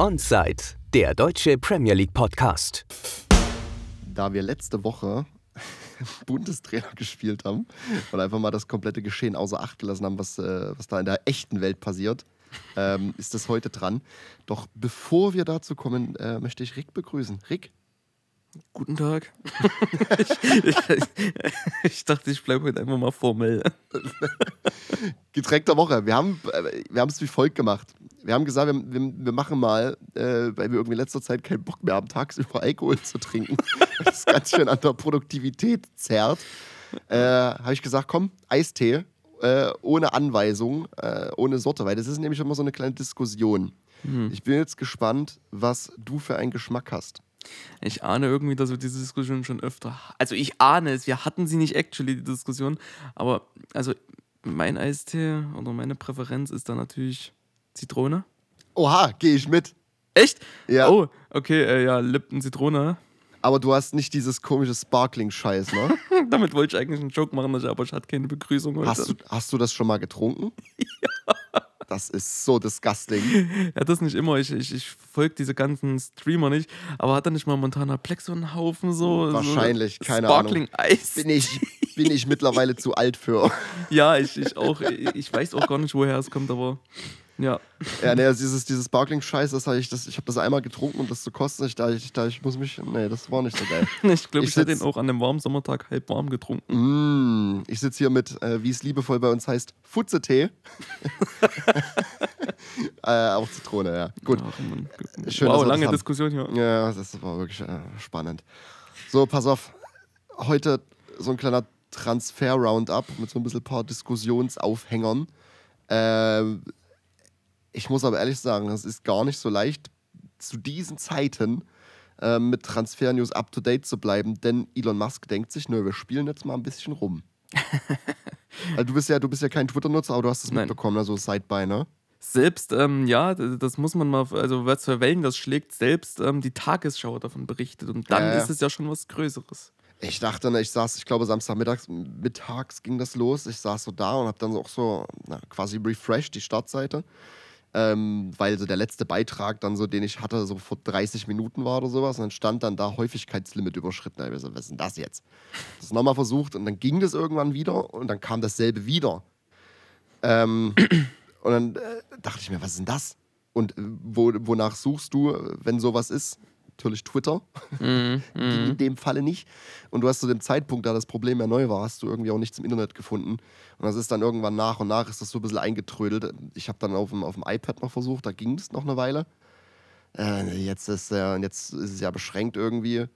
Onside, der deutsche Premier League Podcast. Da wir letzte Woche Bundestrainer gespielt haben und einfach mal das komplette Geschehen außer Acht gelassen haben, was, äh, was da in der echten Welt passiert, ähm, ist das heute dran. Doch bevor wir dazu kommen, äh, möchte ich Rick begrüßen. Rick, Guten Tag. ich, ich, ich, dachte, ich bleibe heute einfach mal formell. Getränk der Woche. Wir haben äh, wir es wie folgt gemacht. Wir haben gesagt, wir, wir, wir machen mal, äh, weil wir irgendwie in letzter Zeit keinen Bock mehr haben, tagsüber Alkohol zu trinken. das ganz schön an der Produktivität zerrt. Äh, Habe ich gesagt, komm, Eistee, äh, ohne Anweisung, äh, ohne Sorte, weil das ist nämlich immer so eine kleine Diskussion. Hm. Ich bin jetzt gespannt, was du für einen Geschmack hast. Ich ahne irgendwie, dass wir diese Diskussion schon öfter. Also ich ahne es, wir hatten sie nicht actually, die Diskussion. Aber also mein Eistee oder meine Präferenz ist da natürlich Zitrone. Oha, gehe ich mit. Echt? Ja. Oh, okay, äh, ja, Lipton Zitrone. Aber du hast nicht dieses komische Sparkling-Scheiß, ne? Damit wollte ich eigentlich einen Joke machen, aber ich hatte keine Begrüßung heute. Hast du, hast du das schon mal getrunken? ja. Das ist so disgusting. Ja, das nicht immer. Ich, ich, ich folge diese ganzen Streamer nicht. Aber hat er nicht mal Montana Plex so einen Haufen so? Wahrscheinlich, so keine Sparkling Ahnung. Eis. Bin ich, bin ich mittlerweile zu alt für. Ja, ich, ich auch. Ich weiß auch gar nicht, woher es kommt, aber ja. Ja, nee, also dieses, dieses Sparkling-Scheiß, das habe ich, das, ich habe das einmal getrunken und das zu kosten. Ich dachte, ich, ich muss mich. Nee, das war nicht so geil. ich glaube, ich, ich hätte den auch an einem warmen Sommertag halb warm getrunken. Mm, ich sitze hier mit, äh, wie es liebevoll bei uns heißt, Futze-Tee. äh, auch Zitrone, ja. Gut. Ach, Schön, wow, lange Diskussion hier. Ja, das war wirklich äh, spannend. So, pass auf. Heute so ein kleiner Transfer-Roundup mit so ein bisschen ein paar Diskussionsaufhängern. Äh, ich muss aber ehrlich sagen, es ist gar nicht so leicht, zu diesen Zeiten äh, mit Transfer-News up-to-date zu bleiben, denn Elon Musk denkt sich, nö, wir spielen jetzt mal ein bisschen rum. also du bist ja, du bist ja kein Twitter-Nutzer, aber du hast es mitbekommen, also Sideby, ne? Selbst, ähm, ja, das muss man mal, also was für Wellen das schlägt, selbst ähm, die Tagesschau davon berichtet und dann äh. ist es ja schon was Größeres. Ich dachte, ne, ich saß, ich glaube, Samstagmittags mittags ging das los. Ich saß so da und habe dann auch so na, quasi refreshed die Startseite ähm, weil so der letzte Beitrag dann so, den ich hatte, so vor 30 Minuten war oder sowas. Und dann stand dann da Häufigkeitslimit überschritten. Ich so, was ist denn das jetzt? Das nochmal versucht und dann ging das irgendwann wieder und dann kam dasselbe wieder. Ähm, und dann äh, dachte ich mir, was ist denn das? Und äh, wo, wonach suchst du, wenn sowas ist? Natürlich Twitter. Mhm, Ging in mhm. dem Falle nicht. Und du hast zu dem Zeitpunkt, da das Problem ja neu war, hast du irgendwie auch nichts im Internet gefunden. Und das ist dann irgendwann nach und nach ist das so ein bisschen eingetrödelt. Ich habe dann auf dem, auf dem iPad noch versucht, da ging es noch eine Weile. Äh, jetzt, ist, äh, jetzt ist es ja beschränkt irgendwie.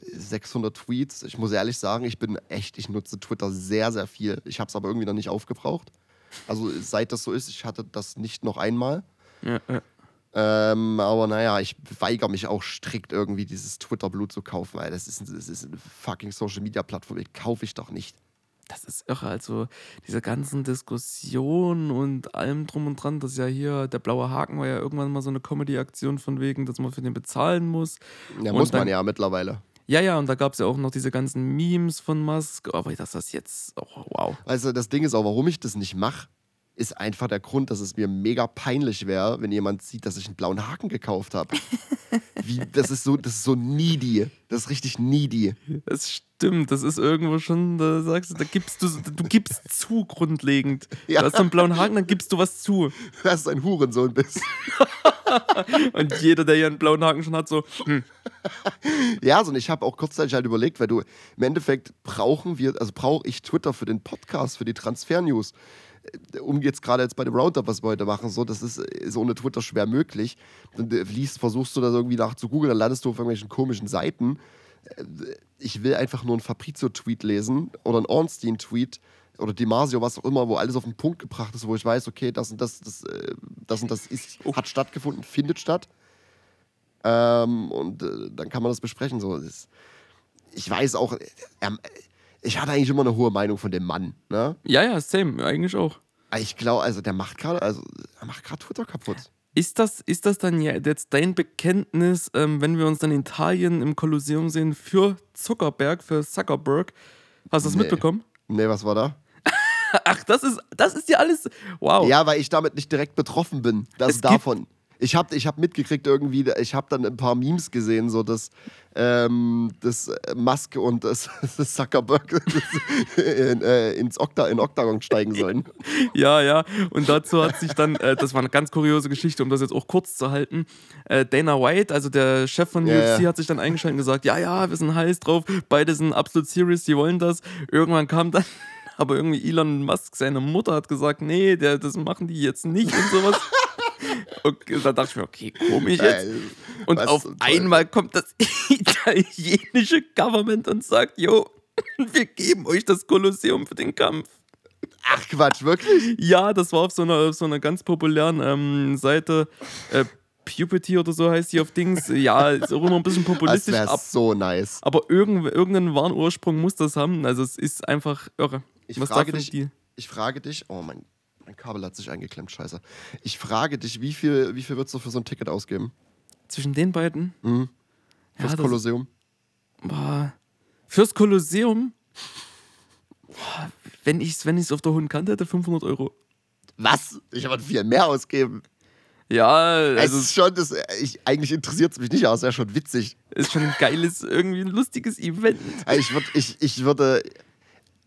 600 Tweets. Ich muss ehrlich sagen, ich bin echt, ich nutze Twitter sehr, sehr viel. Ich habe es aber irgendwie noch nicht aufgebraucht. Also seit das so ist, ich hatte das nicht noch einmal. Ja, ja. Ähm, aber naja, ich weigere mich auch strikt irgendwie dieses Twitter-Blut zu kaufen, weil das ist, das ist eine fucking Social-Media-Plattform, die kaufe ich doch nicht. Das ist irre, also diese ganzen Diskussionen und allem drum und dran, das ist ja hier, der blaue Haken war ja irgendwann mal so eine Comedy-Aktion von wegen, dass man für den bezahlen muss. Ja, muss dann, man ja mittlerweile. Ja, ja, und da gab es ja auch noch diese ganzen Memes von Musk, aber dass das jetzt, oh, wow. Also das Ding ist auch, warum ich das nicht mache, ist einfach der Grund, dass es mir mega peinlich wäre, wenn jemand sieht, dass ich einen blauen Haken gekauft habe. das ist so, das ist so needy. Das ist richtig needy. Das stimmt, das ist irgendwo schon, da sagst du, da gibst du, du gibst zu grundlegend. Ja. Du hast so einen blauen Haken, dann gibst du was zu. Du hast ein Hurensohn bist. und jeder, der hier einen blauen Haken schon hat, so. Hm. Ja, so, und ich habe auch kurzzeitig halt überlegt, weil du im Endeffekt brauchen wir, also brauche ich Twitter für den Podcast, für die Transfer-News um jetzt gerade jetzt bei dem Roundup, was wir heute machen, so, das ist, ist ohne Twitter schwer möglich. Dann äh, liest, versuchst du das irgendwie nach zu googeln, dann landest du auf irgendwelchen komischen Seiten. Äh, ich will einfach nur einen Fabrizio-Tweet lesen oder einen Ornstein-Tweet oder Dimasio, was auch immer, wo alles auf den Punkt gebracht ist, wo ich weiß, okay, das und das, das, äh, das, und das ist, oh. hat stattgefunden, findet statt. Ähm, und äh, dann kann man das besprechen. So. Das, ich weiß auch, er, ich hatte eigentlich immer eine hohe Meinung von dem Mann. Ne? Ja, ja, same, eigentlich auch. Ich glaube, also der macht gerade, also er macht gerade Twitter kaputt. Ist das, ist das dann jetzt dein Bekenntnis, ähm, wenn wir uns dann in Italien im Kolosseum sehen, für Zuckerberg, für Zuckerberg? Hast du das nee. mitbekommen? Nee, was war da? Ach, das ist, das ist ja alles. Wow. Ja, weil ich damit nicht direkt betroffen bin. Das es davon. Ich habe ich hab mitgekriegt irgendwie, ich habe dann ein paar Memes gesehen, so dass, ähm, dass Musk und das, das Zuckerberg in, äh, ins Okta, in Octagon steigen sollen. Ja, ja. Und dazu hat sich dann, äh, das war eine ganz kuriose Geschichte, um das jetzt auch kurz zu halten. Äh, Dana White, also der Chef von Ja, UFC, hat sich dann eingeschaltet und gesagt: Ja, ja, wir sind heiß drauf, beide sind absolut serious, die wollen das. Irgendwann kam dann. Aber irgendwie Elon Musk, seine Mutter, hat gesagt, nee, der, das machen die jetzt nicht und sowas. Okay, da dachte ich mir, okay, komisch jetzt. Und was auf einmal kommt das italienische Government und sagt, jo, wir geben euch das Kolosseum für den Kampf. Ach Quatsch, wirklich? Ja, das war auf so einer, auf so einer ganz populären ähm, Seite. Äh, Puberty oder so heißt die auf Dings. Ja, ist auch immer ein bisschen Das populistisch, wäre ab, so nice. aber irgend, irgendeinen wahren Ursprung muss das haben. Also es ist einfach irre. Ich Was frage dich, die? ich frage dich, oh mein, mein Kabel hat sich eingeklemmt, scheiße. Ich frage dich, wie viel, wie viel würdest du für so ein Ticket ausgeben? Zwischen den beiden? Mhm. Fürs Ja, Kolosseum? Boah. Fürs Kolosseum? Boah, wenn ich es wenn ich's auf der hohen Kante hätte, 500 Euro. Was? Ich würde viel mehr ausgeben. Ja, es also ist schon, das, ich, eigentlich interessiert es mich nicht, aber es wäre schon witzig. ist schon ein geiles, irgendwie ein lustiges Event. Ich, würd, ich, ich, würde,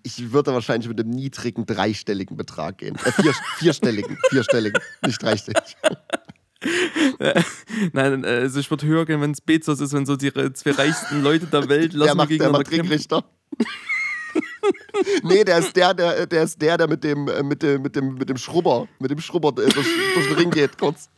ich würde wahrscheinlich mit einem niedrigen dreistelligen Betrag gehen. Äh, vier, vierstelligen, vierstelligen, nicht dreistellig. Nein, äh, also ich würde höher gehen, wenn es Bezos ist, wenn so die zwei reichsten Leute der Welt lassen Der macht, der gegeneinander macht kämpfen. Ringrichter. nee, der ist der, der, der ist der, der mit dem, äh, mit dem, mit dem, mit dem Schrubber, mit dem Schrubber äh, durch, durch den Ring geht, kurz.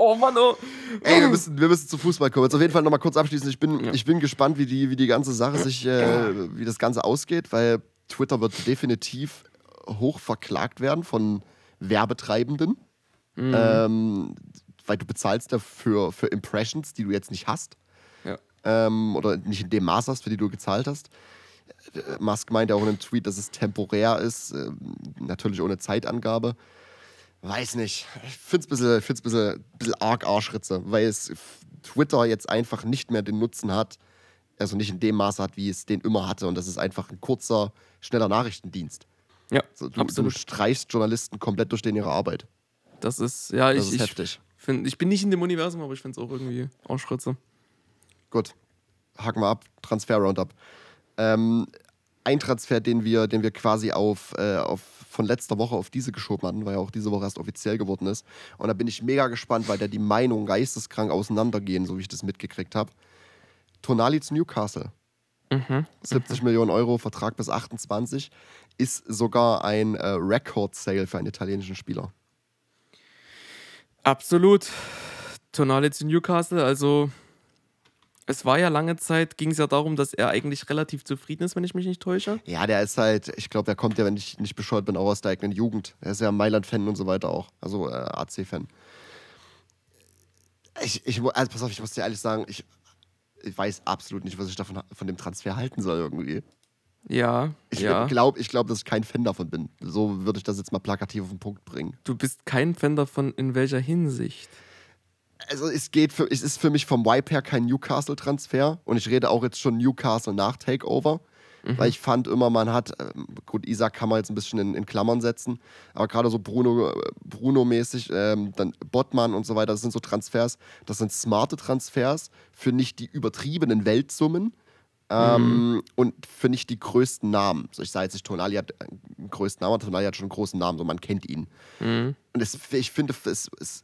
Oh Mann, oh. Ey, wir müssen, wir müssen zu Fußball kommen. Jetzt auf jeden Fall nochmal kurz abschließen. Ich bin, Ja. ich bin gespannt, wie die, wie die ganze Sache sich, äh, wie das Ganze ausgeht, weil Twitter wird definitiv hoch verklagt werden von Werbetreibenden. Mhm. Ähm, weil du bezahlst dafür für Impressions, die du jetzt nicht hast. Ja. Ähm, oder nicht in dem Maß hast, für die du gezahlt hast. Äh, Musk meinte auch in einem Tweet, dass es temporär ist, ähm, natürlich ohne Zeitangabe. Weiß nicht. Ich finde es ein bisschen, find's bisschen, bisschen arg Arschritze, weil es Twitter jetzt einfach nicht mehr den Nutzen hat, also nicht in dem Maße hat, wie es den immer hatte. Und das ist einfach ein kurzer, schneller Nachrichtendienst. Ja, So, du, du absolut. streichst Journalisten komplett durch den ihre Arbeit. Das ist, ja, Das ich, ist ich, heftig. find, ich bin nicht in dem Universum, aber ich finde es auch irgendwie Ausschritze. Gut, haken wir ab. Transfer Roundup. Ähm, ein Transfer, den wir, den wir quasi auf, äh, auf von letzter Woche auf diese geschoben hatten, weil er auch diese Woche erst offiziell geworden ist. Und da bin ich mega gespannt, weil da die Meinungen geisteskrank auseinandergehen, so wie ich das mitgekriegt habe. Tonali zu Newcastle. Mhm. 70 Millionen Euro, Vertrag bis 28, ist sogar ein äh, Record-Sale für einen italienischen Spieler. Absolut. Tonali zu Newcastle, also es war ja lange Zeit, ging es ja darum, dass er eigentlich relativ zufrieden ist, wenn ich mich nicht täusche. Ja, der ist halt, ich glaube, der kommt ja, wenn ich nicht bescheuert bin, auch aus der eigenen Jugend. Er ist ja Mailand-Fan und so weiter auch. Also äh, AC-Fan. Ich, ich, also pass auf, ich muss dir ehrlich sagen, ich, ich weiß absolut nicht, was ich davon von dem Transfer halten soll irgendwie. Ja, Ich ja. glaube, ich glaub, dass ich kein Fan davon bin. So würde ich das jetzt mal plakativ auf den Punkt bringen. Du bist kein Fan davon, in welcher Hinsicht? Also es geht für, es ist für mich vom Vibe her kein Newcastle-Transfer und ich rede auch jetzt schon Newcastle nach Takeover, weil ich fand immer, man hat, ähm, gut, Isaac kann man jetzt ein bisschen in, in Klammern setzen, aber gerade so Bruno, äh, Bruno-mäßig, ähm, dann Bottmann und so weiter, das sind so Transfers, das sind smarte Transfers für nicht die übertriebenen Weltsummen, ähm, und für nicht die größten Namen. So, ich sage jetzt nicht, Tonali hat einen größten Namen, aber Tonali hat schon einen großen Namen, so man kennt ihn. Mhm. Und es, ich finde, es, es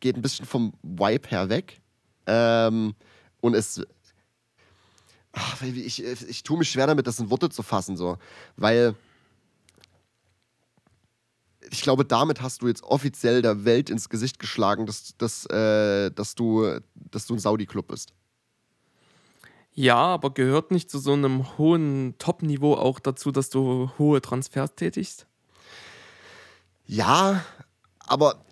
geht ein bisschen vom Vibe her weg. Ähm, und es. Ach, ich, ich, ich tue mich schwer damit, das in Worte zu fassen, so. Weil. Ich glaube, damit hast du jetzt offiziell der Welt ins Gesicht geschlagen, dass, dass, äh, dass, du, dass du ein Saudi-Club bist. Ja, aber gehört nicht zu so einem hohen Top-Niveau auch dazu, dass du hohe Transfers tätigst? Ja, aber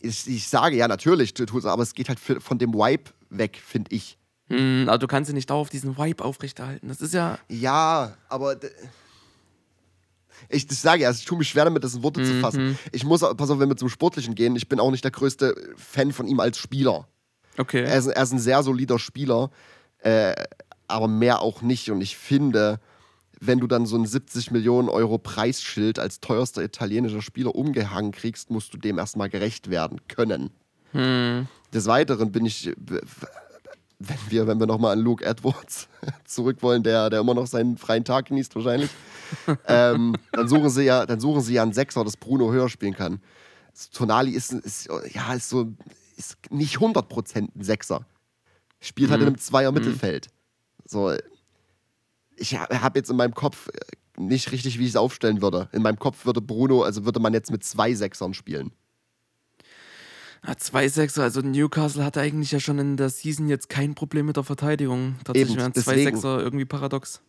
ich, ich sage ja natürlich, aber es geht halt von dem Vibe weg, finde ich. Hm, aber du kannst ja nicht dauerhaft diesen Vibe aufrechterhalten. Das ist ja. Ja, aber ich, ich sage ja, also ich tue mich schwer damit, das in Worte zu fassen. Ich muss, pass auf, wenn wir zum Sportlichen gehen, ich bin auch nicht der größte Fan von ihm als Spieler. Okay. Er ist, er ist ein sehr solider Spieler, äh, aber mehr auch nicht. Und ich finde, wenn du dann so ein 70 Millionen Euro Preisschild als teuerster italienischer Spieler umgehangen kriegst, musst du dem erstmal gerecht werden können. Hm. Des Weiteren bin ich, wenn wir, wenn wir nochmal an Luke Edwards zurück wollen, der, der immer noch seinen freien Tag genießt wahrscheinlich, ähm, dann suchen sie ja, dann suchen sie ja einen Sechser, das Bruno höher spielen kann. Tonali ist, ist ja ist so ist nicht 100% ein Sechser. Spielt halt in einem Zweier Mittelfeld. So, ich habe jetzt in meinem Kopf nicht richtig, wie ich es aufstellen würde. In meinem Kopf würde Bruno, also würde man jetzt mit zwei Sechsern spielen. Ja, zwei Sechser, also Newcastle hatte eigentlich ja schon in der Season jetzt kein Problem mit der Verteidigung. Tatsächlich wären zwei. Sechser irgendwie paradox.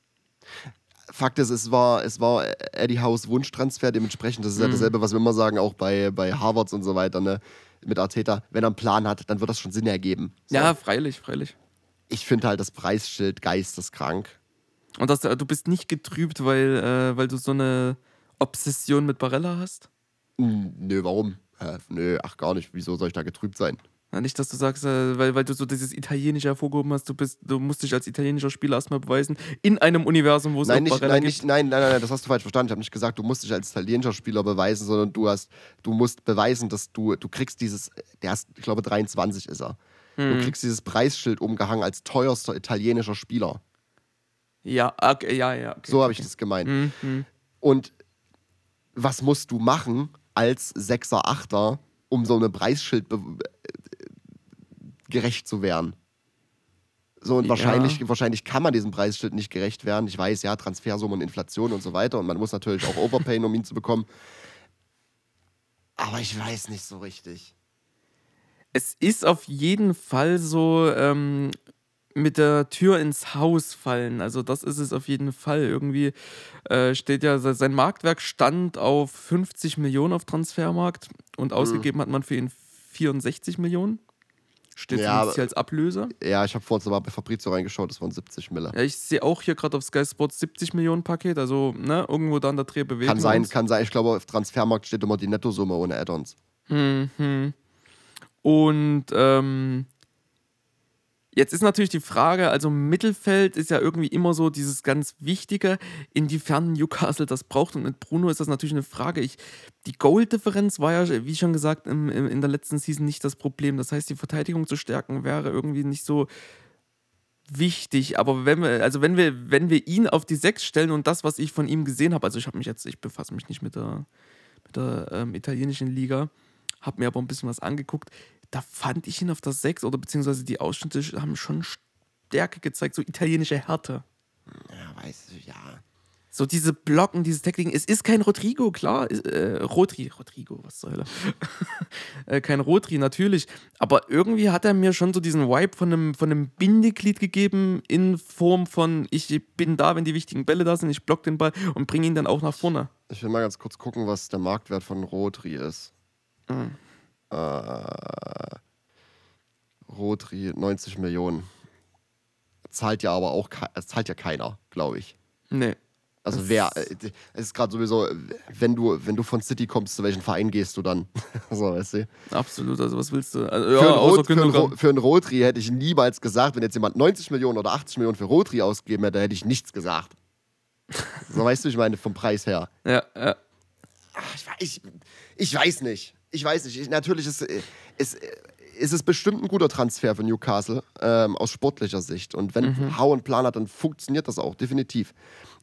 Fakt ist, es war, es war Eddie House Wunschtransfer, dementsprechend, das ist ja dasselbe, was wir immer sagen, auch bei, bei Harvards und so weiter, ne? Mit Arteta. Wenn er einen Plan hat, dann wird das schon Sinn ergeben. So. Ja, freilich, freilich. Ich finde halt das Preisschild geisteskrank. Und das, du bist nicht getrübt, weil, äh, weil du so eine Obsession mit Barella hast? Hm, Nö, warum? Hä? nö, ach gar nicht. Wieso soll ich da getrübt sein? Ja, nicht, dass du sagst, äh, weil, weil du so dieses Italienische hervorgehoben hast, du, bist, du musst dich als italienischer Spieler erstmal beweisen, in einem Universum, wo es Nein, auch nicht, Barella nein, gibt. nicht, nein, nein, nein, nein, das hast du falsch verstanden. Ich habe nicht gesagt, du musst dich als italienischer Spieler beweisen, sondern du hast, du musst beweisen, dass du, du kriegst dieses, der ist, ich glaube, 23 ist er. Hm. Du kriegst dieses Preisschild umgehangen als teuerster italienischer Spieler. Ja, okay, ja, ja. Okay, So habe ich okay. das gemeint. Mhm, mhm. Und was musst du machen als Sechser, Achter, um so einem Preisschild äh, gerecht zu werden? So, und Ja. wahrscheinlich, wahrscheinlich kann man diesem Preisschild nicht gerecht werden. Ich weiß, ja, Transfersummen, Inflation und so weiter. Und man muss natürlich auch overpayen, um ihn zu bekommen. Aber ich weiß nicht so richtig. Es ist auf jeden Fall so ähm, mit der Tür ins Haus fallen. Also das ist es auf jeden Fall. Irgendwie äh, steht ja, se- sein Marktwerk stand auf 50 Millionen auf Transfermarkt und Mhm. ausgegeben hat man für ihn 64 Millionen. Steht Ja, aber- hier als Ablöser. Ja, ich habe vorhin mal bei Fabrizio reingeschaut, das waren 70 Mille. Ja, ich sehe auch hier gerade auf Sky Sports 70 Millionen Paket, also ne, irgendwo da an der Dreh bewegen Kann sein, uns. kann sein. Ich glaube, auf Transfermarkt steht immer die Nettosumme ohne Add-ons. Mhm. Und ähm, jetzt ist natürlich die Frage, also Mittelfeld ist ja irgendwie immer so dieses ganz Wichtige, inwiefern Newcastle das braucht. Und mit Bruno ist das natürlich eine Frage. Ich, die Goal-Differenz war ja, wie schon gesagt, im, im, in der letzten Season nicht das Problem. Das heißt, die Verteidigung zu stärken wäre irgendwie nicht so wichtig. Aber wenn wir, also wenn wir, wenn wir ihn auf die Sechs stellen und das, was ich von ihm gesehen habe, also ich habe mich jetzt, ich befasse mich nicht mit der, mit der ähm, italienischen Liga, habe mir aber ein bisschen was angeguckt. Da fand ich ihn auf der 6 oder beziehungsweise die Ausschnitte haben schon Stärke gezeigt, so italienische Härte. Ja, weiß ich, ja. So diese Blocken, diese Techniken. Es ist kein Rodrigo, klar. Äh, Rodri, Rodrigo, was zur Hölle. äh, kein Rodri, natürlich. Aber irgendwie hat er mir schon so diesen Vibe von einem, von einem Bindeglied gegeben, in Form von, ich bin da, wenn die wichtigen Bälle da sind, ich block den Ball und bringe ihn dann auch nach vorne. Ich will mal ganz kurz gucken, was der Marktwert von Rodri ist. Mhm. Äh, Rodri 90 Millionen. Zahlt ja aber auch es zahlt ja keiner, glaube ich. Nee. Also wer, äh, es ist gerade sowieso, wenn du, wenn du von City kommst, zu welchem Verein gehst du dann? so, weißt du? Absolut, also was willst du? Also, für, ja, einen außer Rot, für, einen, für einen Rodri hätte ich niemals gesagt, wenn jetzt jemand 90 Millionen oder 80 Millionen für Rodri ausgegeben hätte, hätte ich nichts gesagt. so weißt du, ich meine, vom Preis her. Ja, ja. Ach, ich, ich, ich weiß nicht. Ich weiß nicht. Ich, natürlich ist, äh, ist, äh, ist es bestimmt ein guter Transfer für Newcastle ähm, aus sportlicher Sicht. Und wenn Hau einen Plan hat, dann funktioniert das auch, definitiv.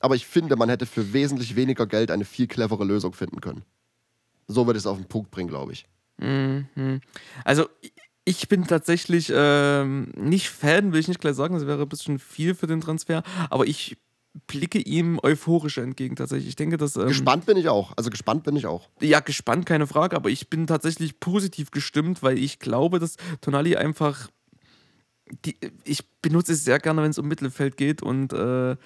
Aber ich finde, man hätte für wesentlich weniger Geld eine viel clevere Lösung finden können. So würde ich es auf den Punkt bringen, glaube ich. Mhm. Also ich bin tatsächlich ähm, nicht Fan, will ich nicht gleich sagen, das wäre ein bisschen viel für den Transfer, aber ich blicke ihm euphorischer entgegen tatsächlich. Ich denke, dass... Ähm, Gespannt bin ich auch. Also gespannt bin ich auch. Ja, gespannt, keine Frage, aber ich bin tatsächlich positiv gestimmt, weil ich glaube, dass Tonali einfach. Die, ich benutze es sehr gerne, wenn es um Mittelfeld geht und äh,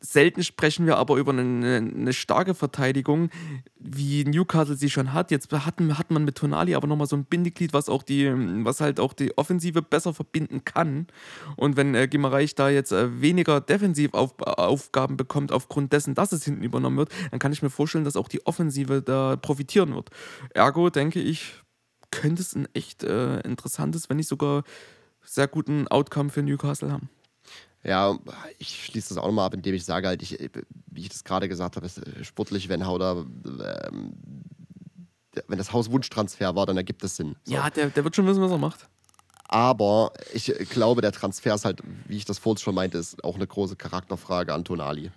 selten sprechen wir aber über eine, eine starke Verteidigung, wie Newcastle sie schon hat. Jetzt hat, hat man mit Tonali aber nochmal so ein Bindeglied, was auch die, was halt auch die Offensive besser verbinden kann. Und wenn äh, Gimareich da jetzt äh, weniger Defensivaufgaben bekommt, aufgrund dessen, dass es hinten übernommen wird, dann kann ich mir vorstellen, dass auch die Offensive da profitieren wird. Ergo denke ich, könnte es ein echt äh, interessantes, wenn nicht sogar sehr guten Outcome für Newcastle haben. Ja, ich schließe das auch nochmal ab, indem ich sage halt, ich, wie ich das gerade gesagt habe, ist äh, sportlich, wenn Hauder, ähm, wenn das Haus Wunschtransfer war, dann ergibt es Sinn. So. Ja, der, der wird schon wissen, was er macht. Aber ich glaube, der Transfer ist halt, wie ich das vorhin schon meinte, ist auch eine große Charakterfrage an Tonali.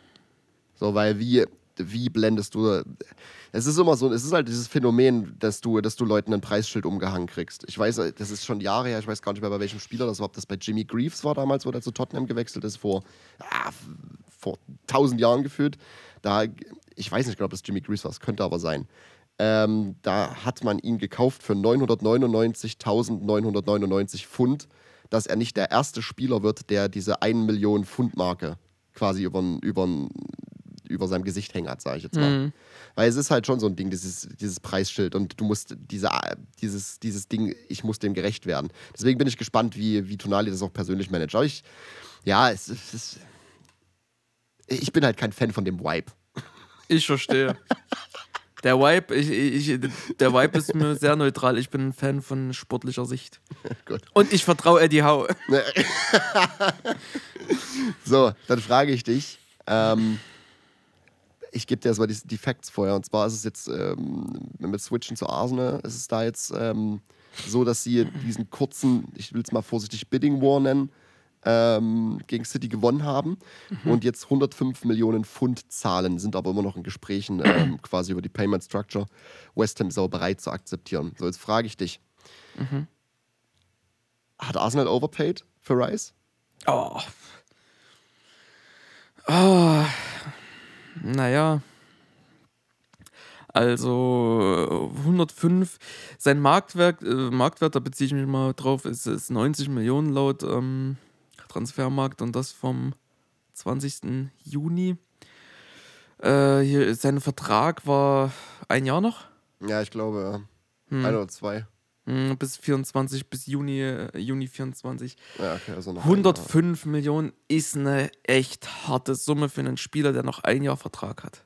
So, weil wie, wie blendest du. Es ist immer so, es ist halt dieses Phänomen, dass du, dass du Leuten ein Preisschild umgehangen kriegst. Ich weiß, das ist schon Jahre her, ich weiß gar nicht mehr, bei welchem Spieler das war, ob das bei Jimmy Greaves war damals, wo der zu Tottenham gewechselt ist, vor, ah, vor tausend Jahren gefühlt. Da, ich weiß nicht genau, ob das Jimmy Greaves war, es könnte aber sein. Ähm, da hat man ihn gekauft für 999.999 Pfund, dass er nicht der erste Spieler wird, der diese 1 Million Pfund Marke quasi über, über, über seinem Gesicht hängen hat, sage ich jetzt mal. Mhm. Weil es ist halt schon so ein Ding, dieses, dieses Preisschild und du musst diese, dieses, dieses Ding, ich muss dem gerecht werden. Deswegen bin ich gespannt, wie, wie Tonali das auch persönlich managt. Aber ich, ja, es, es ist, ich bin halt kein Fan von dem Vibe. Ich verstehe. Der Vibe, ich, ich, der Vibe ist mir sehr neutral. Ich bin ein Fan von sportlicher Sicht. Gut. Und ich vertraue Eddie Howe. So, dann frage ich dich. Ähm, ich gebe dir erstmal die, die Facts vorher. Und zwar ist es jetzt, ähm, wenn wir switchen zu Arsenal, ist es da jetzt ähm, so, dass sie diesen kurzen, ich will es mal vorsichtig Bidding War nennen, ähm, gegen City gewonnen haben und jetzt 105 Millionen Pfund zahlen, sind aber immer noch in Gesprächen ähm, quasi über die Payment Structure. West Ham ist aber bereit zu akzeptieren. So, jetzt frage ich dich. Hat Arsenal overpaid für Rice? Oh. Oh. Naja. Also 105, sein Marktwert, äh, Marktwert, da beziehe ich mich mal drauf, ist, ist 90 Millionen laut ähm, Transfermarkt und das vom 20. Juni. Äh, hier, sein Vertrag war ein Jahr noch, Ja, ich glaube, ja. Hm. ein oder zwei. Hm, bis 24, bis Juni, äh, Juni 24. Ja, okay, also noch ein Jahr. 105 Millionen ist eine echt harte Summe für einen Spieler, der noch ein Jahr Vertrag hat.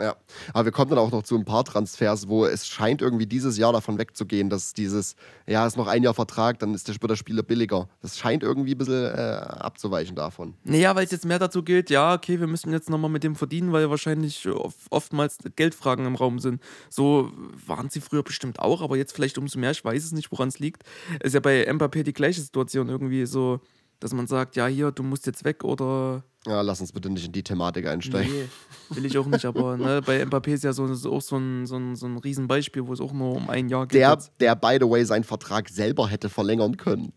Ja, aber wir kommen dann auch noch zu ein paar Transfers, wo es scheint irgendwie dieses Jahr davon wegzugehen, dass dieses, ja, ist noch ein Jahr Vertrag, dann ist der, Spieler billiger. Das scheint irgendwie ein bisschen äh, abzuweichen davon. Naja, weil es jetzt mehr dazu gilt, ja, okay, wir müssen jetzt nochmal mit dem verdienen, weil wahrscheinlich oft, oftmals Geldfragen im Raum sind. So waren sie früher bestimmt auch, aber jetzt vielleicht umso mehr, ich weiß es nicht, woran es liegt. Ist ja bei Mbappé die gleiche Situation irgendwie so, dass man sagt, ja, hier, du musst jetzt weg oder Ja, lass uns bitte nicht in die Thematik einsteigen. Nee, will ich auch nicht, aber ne, bei Mbappé ist ja so, ist auch so ein, so, ein, so ein Riesenbeispiel, wo es auch nur um ein Jahr geht. Der, jetzt. der, by the way, seinen Vertrag selber hätte verlängern können.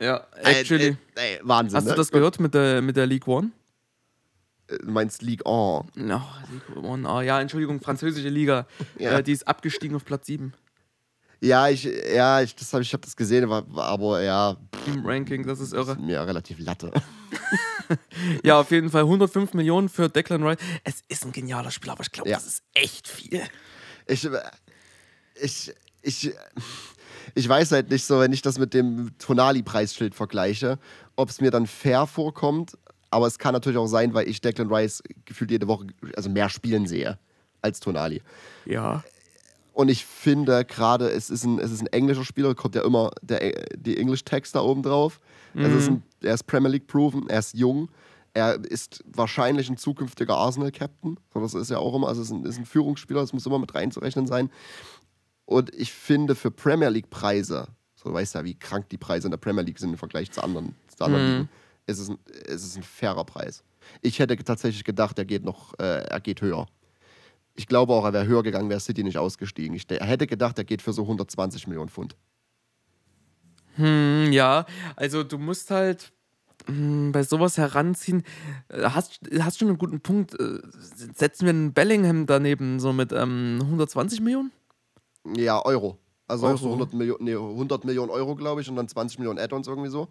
Ja, actually. Äh, äh, Wahnsinn. Hast ne? du das gehört mit der, mit der League One? Äh, Du meinst League On. No, League One, ah, ja, Entschuldigung, französische Liga. Ja. Äh, die ist abgestiegen auf Platz 7 Ja, ich, ja, ich, das hab, ich habe das gesehen, aber, aber ja, im Ranking, das ist irre. mir relativ Latte. Ja, auf jeden Fall 105 Millionen für Declan Rice. Es ist ein genialer Spieler, aber ich glaube, Ja. das ist echt viel. Ich, ich, ich, ich weiß halt nicht so, wenn ich das mit dem Tonali-Preisschild vergleiche, ob es mir dann fair vorkommt. Aber es kann natürlich auch sein, weil ich Declan Rice gefühlt jede Woche also mehr spielen sehe als Tonali. Ja. Und ich finde gerade, es, ist ein- es ist ein englischer Spieler, kommt ja immer der, die English-Text da oben drauf. Es ist ein, er ist Premier League-proven, er ist jung, er ist wahrscheinlich ein zukünftiger Arsenal-Captain. So, Das ist ja auch immer, also es ist ein, ist ein Führungsspieler, das muss immer mit reinzurechnen sein. Und ich finde für Premier League-Preise, so du weißt ja, wie krank die Preise in der Premier League sind im Vergleich zu anderen, zu anderen Ligen, ist es, ein, ist es ein fairer Preis. Ich hätte tatsächlich gedacht, er geht noch, äh, er geht höher. Ich glaube auch, er wäre höher gegangen, wäre City nicht ausgestiegen. Ich hätte gedacht, er geht für so 120 Millionen Pfund. Hm, ja, also du musst halt hm, bei sowas heranziehen. Äh, Hast, hast schon einen guten Punkt. Äh, Setzen wir einen Bellingham daneben, so mit ähm, 120 Millionen? Ja, Euro. Also auch so Euro. 100, Millionen, nee, 100 Millionen Euro, glaube ich, und dann 20 Millionen Add-ons irgendwie so.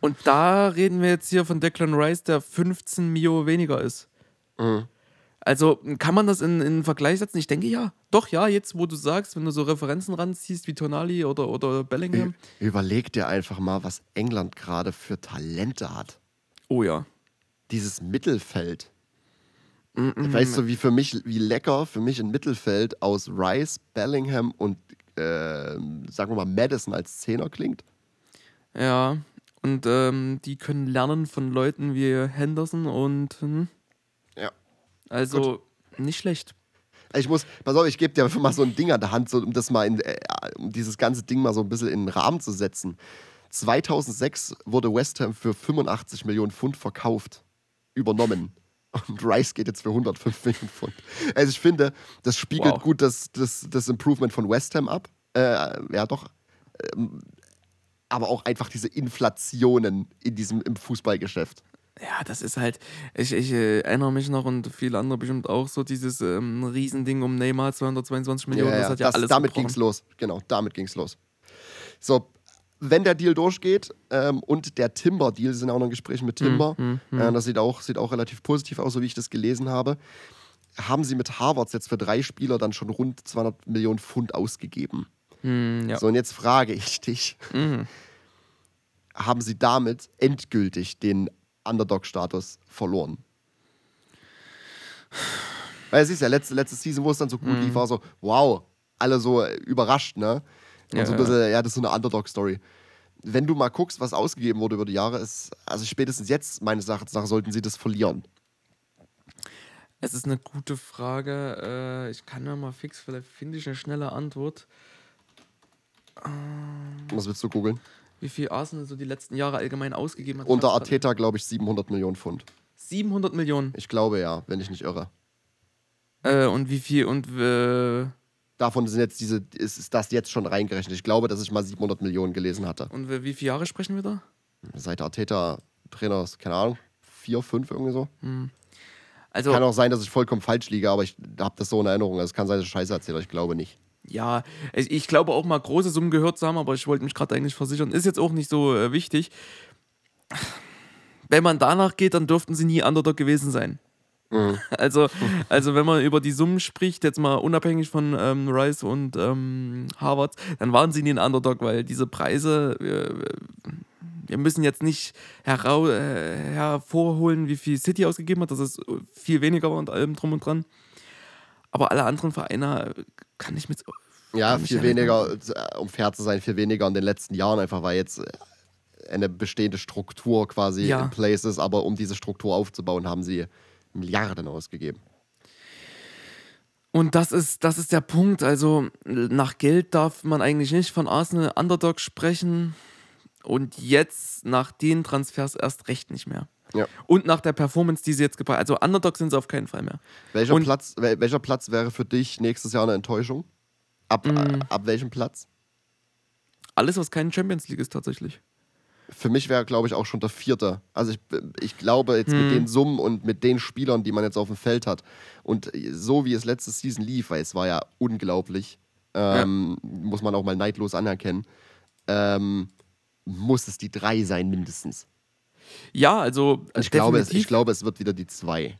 Und da reden wir jetzt hier von Declan Rice, der 15 Mio weniger ist. Mhm. Also kann man das in, in einen Vergleich setzen? Ich denke ja. Doch, ja, jetzt wo du sagst, wenn du so Referenzen ranziehst wie Tonali oder, oder Bellingham. Überleg dir einfach mal, was England gerade für Talente hat. Oh ja. Dieses Mittelfeld. Weißt du, wie für mich, wie lecker für mich ein Mittelfeld aus Rice, Bellingham und ähm, sagen wir mal Madison als Zehner klingt? Ja. Und ähm, die können lernen von Leuten wie Henderson und hm. Also nicht schlecht. Ich muss, pass auf, ich gebe dir mal so ein Ding an der Hand, so, um das mal in, äh, um dieses ganze Ding mal so ein bisschen in den Rahmen zu setzen. 2006 wurde West Ham für 85 Millionen Pfund verkauft, übernommen. Und Rice geht jetzt für 105 Millionen Pfund. Also ich finde, das spiegelt Wow. gut das, das, das Improvement von West Ham ab. Äh, ja, doch. Ähm, aber auch einfach diese Inflationen in diesem, im Fußballgeschäft. Ja, das ist halt, ich, ich äh, erinnere mich noch und viele andere bestimmt auch so, dieses ähm, Riesending um Neymar, 222 Millionen, das hat ja das, alles damit gebrochen. ging's los. Genau, damit ging's los. So, wenn der Deal durchgeht ähm, und der Timber-Deal, sind auch noch in Gesprächen mit Timber, hm, Äh, das sieht auch, sieht auch relativ positiv aus, so wie ich das gelesen habe, haben sie mit Harvards jetzt für drei Spieler dann schon rund 200 Millionen Pfund ausgegeben. Hm, ja. So, und jetzt frage ich dich, Mhm. haben sie damit endgültig den Underdog-Status verloren? Weil es ist ja letzte, letzte Season, wo es dann so gut lief, war so, wow, alle so überrascht, ne? Und Ja, so ein bisschen, ja, das ist so eine Underdog-Story. Wenn du mal guckst, was ausgegeben wurde über die Jahre, ist, also spätestens jetzt, meines Erachtens nach, sollten sie das verlieren. Es ist eine gute Frage. Äh, ich kann ja mal fix, vielleicht finde ich eine schnelle Antwort. Was willst du googeln? Wie viel Arsenal so die letzten Jahre allgemein ausgegeben hat. Unter Arteta, glaube ich, 700 Millionen Pfund. 700 Millionen. Ich glaube ja, wenn ich nicht irre. Äh, und wie viel und äh, Davon sind jetzt diese, ist, ist das jetzt schon reingerechnet. Ich glaube, dass ich mal 700 Millionen gelesen hatte. und wie viele Jahre sprechen wir da? Seit Arteta Trainer ist, keine Ahnung, vier, fünf irgendwie so. Also Kann auch sein, dass ich vollkommen falsch liege, aber ich habe das so in Erinnerung. Also Es kann sein, dass ich Scheiße erzähle, ich glaube nicht. Ja, ich, glaube auch mal große Summen gehört zu haben, aber ich wollte mich gerade eigentlich versichern. Ist jetzt auch nicht so äh, wichtig. Wenn man danach geht, dann dürften sie nie Underdog gewesen sein. Also, also wenn man über die Summen spricht, jetzt mal unabhängig von ähm, Rice und ähm, Harvard, dann waren sie nie ein Underdog, weil diese Preise, äh, wir müssen jetzt nicht herau äh, hervorholen, wie viel City ausgegeben hat, das ist viel weniger war und allem drum und dran. Aber alle anderen Vereine äh, kann ich mit Ja, viel erinnern. weniger, äh, um fair zu sein, viel weniger in den letzten Jahren, einfach weil jetzt äh, eine bestehende Struktur quasi Ja. in place ist. Aber um diese Struktur aufzubauen, haben sie Milliarden ausgegeben. Und das ist, das ist der Punkt. Also nach Geld darf man eigentlich nicht von Arsenal Underdog sprechen. Und jetzt nach den Transfers erst recht nicht mehr. Ja. Und nach der Performance, die sie jetzt gebracht Also Underdog sind sie auf keinen Fall mehr. Welcher, Und- Platz, wel- welcher Platz wäre für dich nächstes Jahr eine Enttäuschung? Ab, Mm. ab welchem Platz? Alles, was keine Champions League ist, tatsächlich. Für mich wäre, glaube ich, auch schon der vierte. Also ich, ich glaube, jetzt Hm. mit den Summen und mit den Spielern, die man jetzt auf dem Feld hat und so wie es letzte Season lief, weil es war ja unglaublich, ähm, muss man auch mal neidlos anerkennen, ähm, muss es die drei sein mindestens. Ja, also Ich glaube, es, ich glaube, es wird wieder die zwei.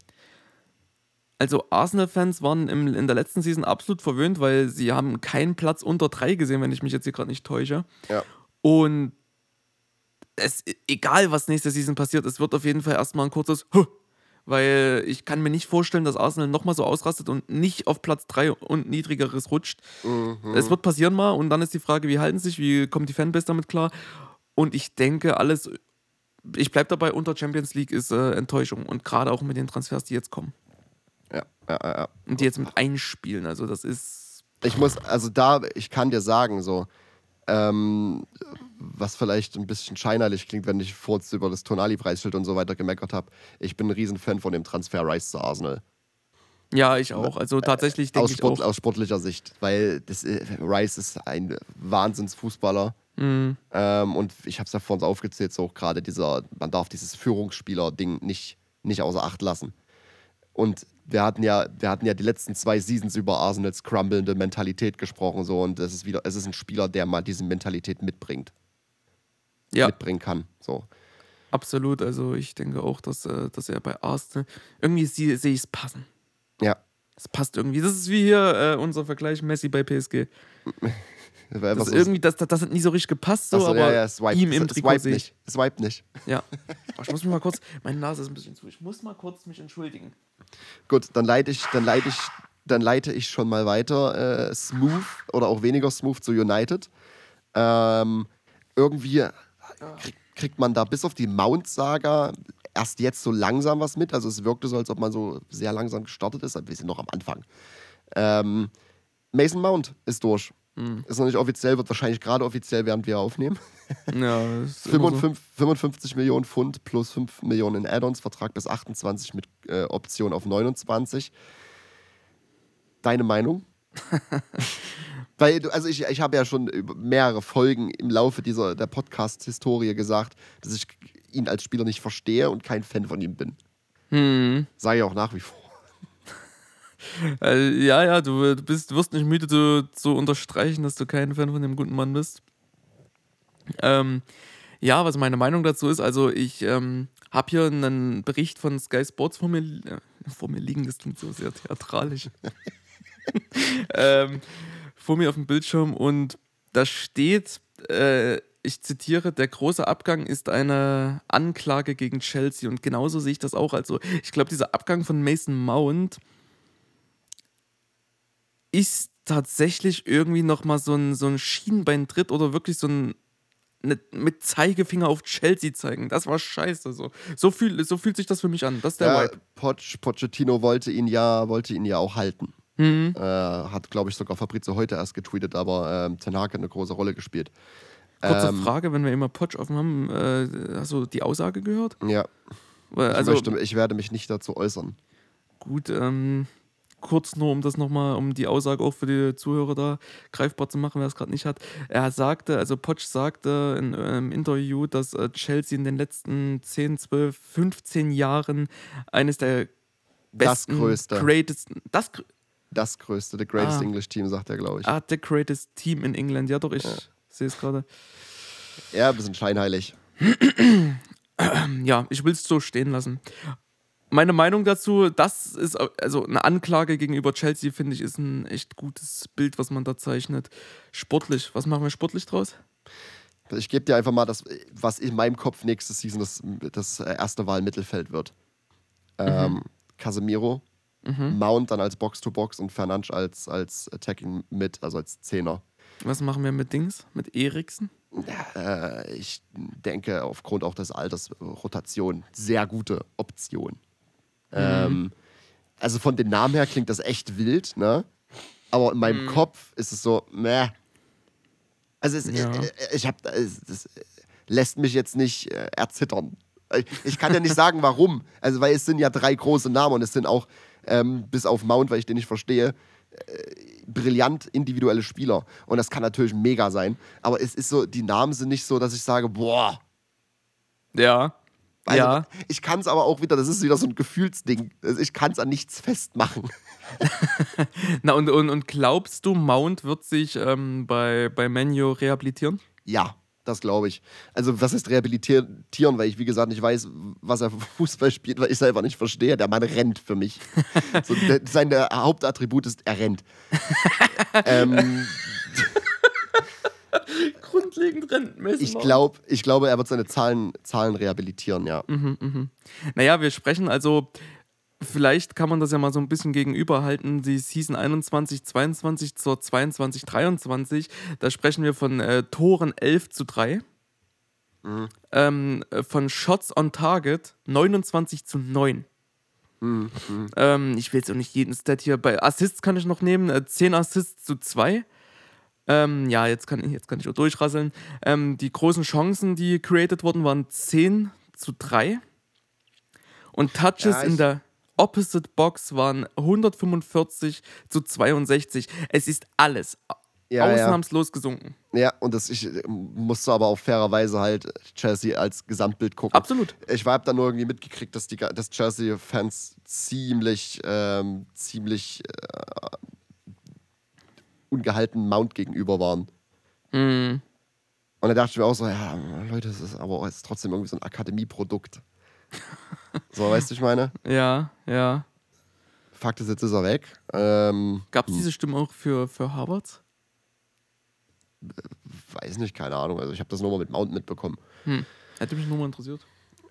Also Arsenal-Fans waren im, in der letzten Season absolut verwöhnt, weil sie haben keinen Platz unter drei gesehen, wenn ich mich jetzt hier gerade nicht täusche. Ja. Und es, egal was nächste Season passiert, es wird auf jeden Fall erstmal ein kurzes Huh, weil ich kann mir nicht vorstellen, dass Arsenal nochmal so ausrastet und nicht auf Platz 3 und niedrigeres rutscht. Mhm. Es wird passieren mal und dann ist die Frage, wie halten sie sich, wie kommt die Fanbase damit klar? Und ich denke, alles, ich bleibe dabei, unter Champions League ist äh, Enttäuschung und gerade auch mit den Transfers, die jetzt kommen Ja, ja, ja, und die jetzt mit einspielen. Also das ist Ich muss, also da, ich kann dir sagen, so, ähm, was vielleicht ein bisschen scheinerlich klingt, wenn ich kurz über das Tonali-Preisschild und so weiter gemeckert habe. Ich bin ein Riesenfan von dem Transfer Rice zu Arsenal. ja, ich auch. Also tatsächlich denke Aus, ich Sport, auch. aus sportlicher Sicht, weil das, äh, Rice ist ein Wahnsinnsfußballer. Mhm. Ähm, und ich habe es ja vor uns aufgezählt, so gerade dieser, man darf dieses Führungsspieler-Ding nicht, nicht außer Acht lassen. Und wir hatten ja, wir hatten ja die letzten zwei Seasons über Arsenals crumblende Mentalität gesprochen, so und es ist wieder, es ist ein Spieler, der mal diese Mentalität mitbringt, Ja, mitbringen kann. So. absolut. Also ich denke auch, dass, äh, dass er bei Arsenal irgendwie sehe ich es passen. Ja. Es passt irgendwie. Das ist wie hier äh, unser Vergleich Messi bei PSG. Das, ist- irgendwie, das, das, das hat nie so richtig gepasst, so, Achso, aber ja, ja, swipe, ihm im Trikot swipe nicht. Swipe nicht. Ja. Aber ich muss mich mal kurz, meine Nase ist ein bisschen zu. Ich muss mal kurz mich entschuldigen. Gut, dann leite ich, dann leite ich, dann leite ich schon mal weiter. Äh, smooth oder auch weniger smooth zu United. Ähm, irgendwie krieg, kriegt man da bis auf die Mount-Saga erst jetzt so langsam was mit. Also es wirkte so, als ob man so sehr langsam gestartet ist. Wir sind noch am Anfang. Ähm, Mason Mount ist durch. Hm. Ist noch nicht offiziell, wird wahrscheinlich gerade offiziell, während wir aufnehmen. Ja, ist immer so. 55, 55 Millionen Pfund plus 5 Millionen in Add-ons, Vertrag bis 28 mit äh, Option auf 29. Deine Meinung? Weil, also ich, ich habe ja schon mehrere Folgen im Laufe dieser der Podcast-Historie gesagt, dass ich ihn als Spieler nicht verstehe und kein Fan von ihm bin. Hm. Sage ich auch nach wie vor. Äh, ja, ja, du, du bist, du wirst nicht müde zu, zu unterstreichen, dass du kein Fan von dem guten Mann bist. Ähm, ja, was meine Meinung dazu ist, also ich ähm, habe hier einen Bericht von Sky Sports vor mir, äh, vor mir liegen, das klingt so sehr theatralisch. ähm, vor mir auf dem Bildschirm und da steht, äh, ich zitiere, der große Abgang ist eine Anklage gegen Chelsea und genauso sehe ich das auch. Also ich glaube, dieser Abgang von Mason Mount ist tatsächlich irgendwie nochmal so ein, so ein Schienbeintritt oder wirklich so ein ne, mit Zeigefinger auf Chelsea zeigen. Das war scheiße. So, so, fühl, so fühlt sich das für mich an. Das ist der Ja, Vibe. Poch, Pochettino wollte ihn ja, wollte ihn ja auch halten. Mhm. Äh, hat, glaube ich, sogar Fabrizio heute erst getweetet, aber ähm, Ten Hag hat eine große Rolle gespielt. Kurze Ähm, Frage, wenn wir immer Potsch offen haben, äh, hast du die Aussage gehört? Ja, Weil, ich, Also möchte, ich werde mich nicht dazu äußern. gut, ähm, kurz nur, um das nochmal, um die Aussage auch für die Zuhörer da greifbar zu machen, wer es gerade nicht hat. Er sagte, also Potsch sagte in einem Interview, dass äh, Chelsea in den letzten 10, 12, 15 Jahren eines der Das besten, größte. greatest, das Das größte, the greatest Ah. English Team, sagt er, glaube ich. ah, the greatest team in England. Ja, doch, ich sehe es gerade. Ja, ein bisschen scheinheilig. Ja, ich will es so stehen lassen. Meine Meinung dazu, das ist also eine Anklage gegenüber Chelsea, finde ich, ist ein echt gutes Bild, was man da zeichnet. Sportlich, was machen wir sportlich draus? Ich gebe dir einfach mal das, was in meinem Kopf nächste Season das, das erste Wahl Mittelfeld wird. Ähm, Casemiro, Mount dann als Box-to-Box und Fernandes als, als Attacking Mid, also als Zehner. Was machen wir mit Dings? Mit Eriksen? Äh, ich denke, aufgrund auch des Alters, Rotation, sehr gute Option. Ähm, also von den Namen her klingt das echt wild, ne? Aber in meinem Kopf ist es so, meh. Also es, Ja. äh, ich hab, es, das lässt mich jetzt nicht äh, erzittern. Ich- Ich kann ja nicht sagen, warum. Also, weil es sind ja drei große Namen und es sind auch, ähm, bis auf Mount, weil ich den nicht verstehe, äh, brillant individuelle Spieler. Und das kann natürlich mega sein. Aber es ist so, die Namen sind nicht so, dass ich sage, boah. Ja. Also, ja. Ich kann es aber auch wieder, das ist wieder so ein Gefühlsding. Also Ich kann es an nichts festmachen. Na, und, und, und glaubst du, Mount wird sich ähm, bei, bei Menu rehabilitieren? Ja, das glaube ich. Also, was heißt rehabilitieren? Weil ich, wie gesagt, nicht weiß, was er für Fußball spielt, weil ich selber nicht verstehe. Der Mann rennt für mich. so, der, sein der Hauptattribut ist, er rennt. ähm, Grundlegend rentenmäßig. ich, glaub, ich glaube, er wird seine Zahlen, Zahlen rehabilitieren, ja. Naja, wir sprechen also, vielleicht kann man das ja mal so ein bisschen gegenüberhalten, die Season 21, 22 zur 22, 23. Da sprechen wir von äh, Toren 11 zu 3. Ähm, äh, von Shots on Target 29 zu 9. Ähm, ich will jetzt auch nicht jeden Stat hier. Bei Assists kann ich noch nehmen. Äh, 10 Assists zu 2. Ähm, ja, jetzt kann, jetzt kann ich auch durchrasseln. Ähm, die großen Chancen, die created wurden, waren 10 zu 3. Und Touches Ja, in ich- der Opposite Box waren 145 zu 62. Es ist alles Ja, ja. ausnahmslos gesunken. Ja, und das, ich äh, musste aber auch fairerweise halt Chelsea als Gesamtbild gucken. Absolut. Ich habe dann nur irgendwie mitgekriegt, dass die dass Chelsea-Fans ziemlich, ähm, ziemlich äh, ungehalten Mount gegenüber waren. Mm, Und da dachte ich mir auch so, ja, Leute, das ist aber jetzt trotzdem irgendwie so ein Akademieprodukt. so, weißt du, ich meine? ja, ja. Fakt ist, jetzt ist er weg. Ähm, Gab es diese Stimme auch für, für Harvard? weiß nicht, keine Ahnung. Also ich habe das nur mal mit Mount mitbekommen. Hm. Hätte mich nur mal interessiert.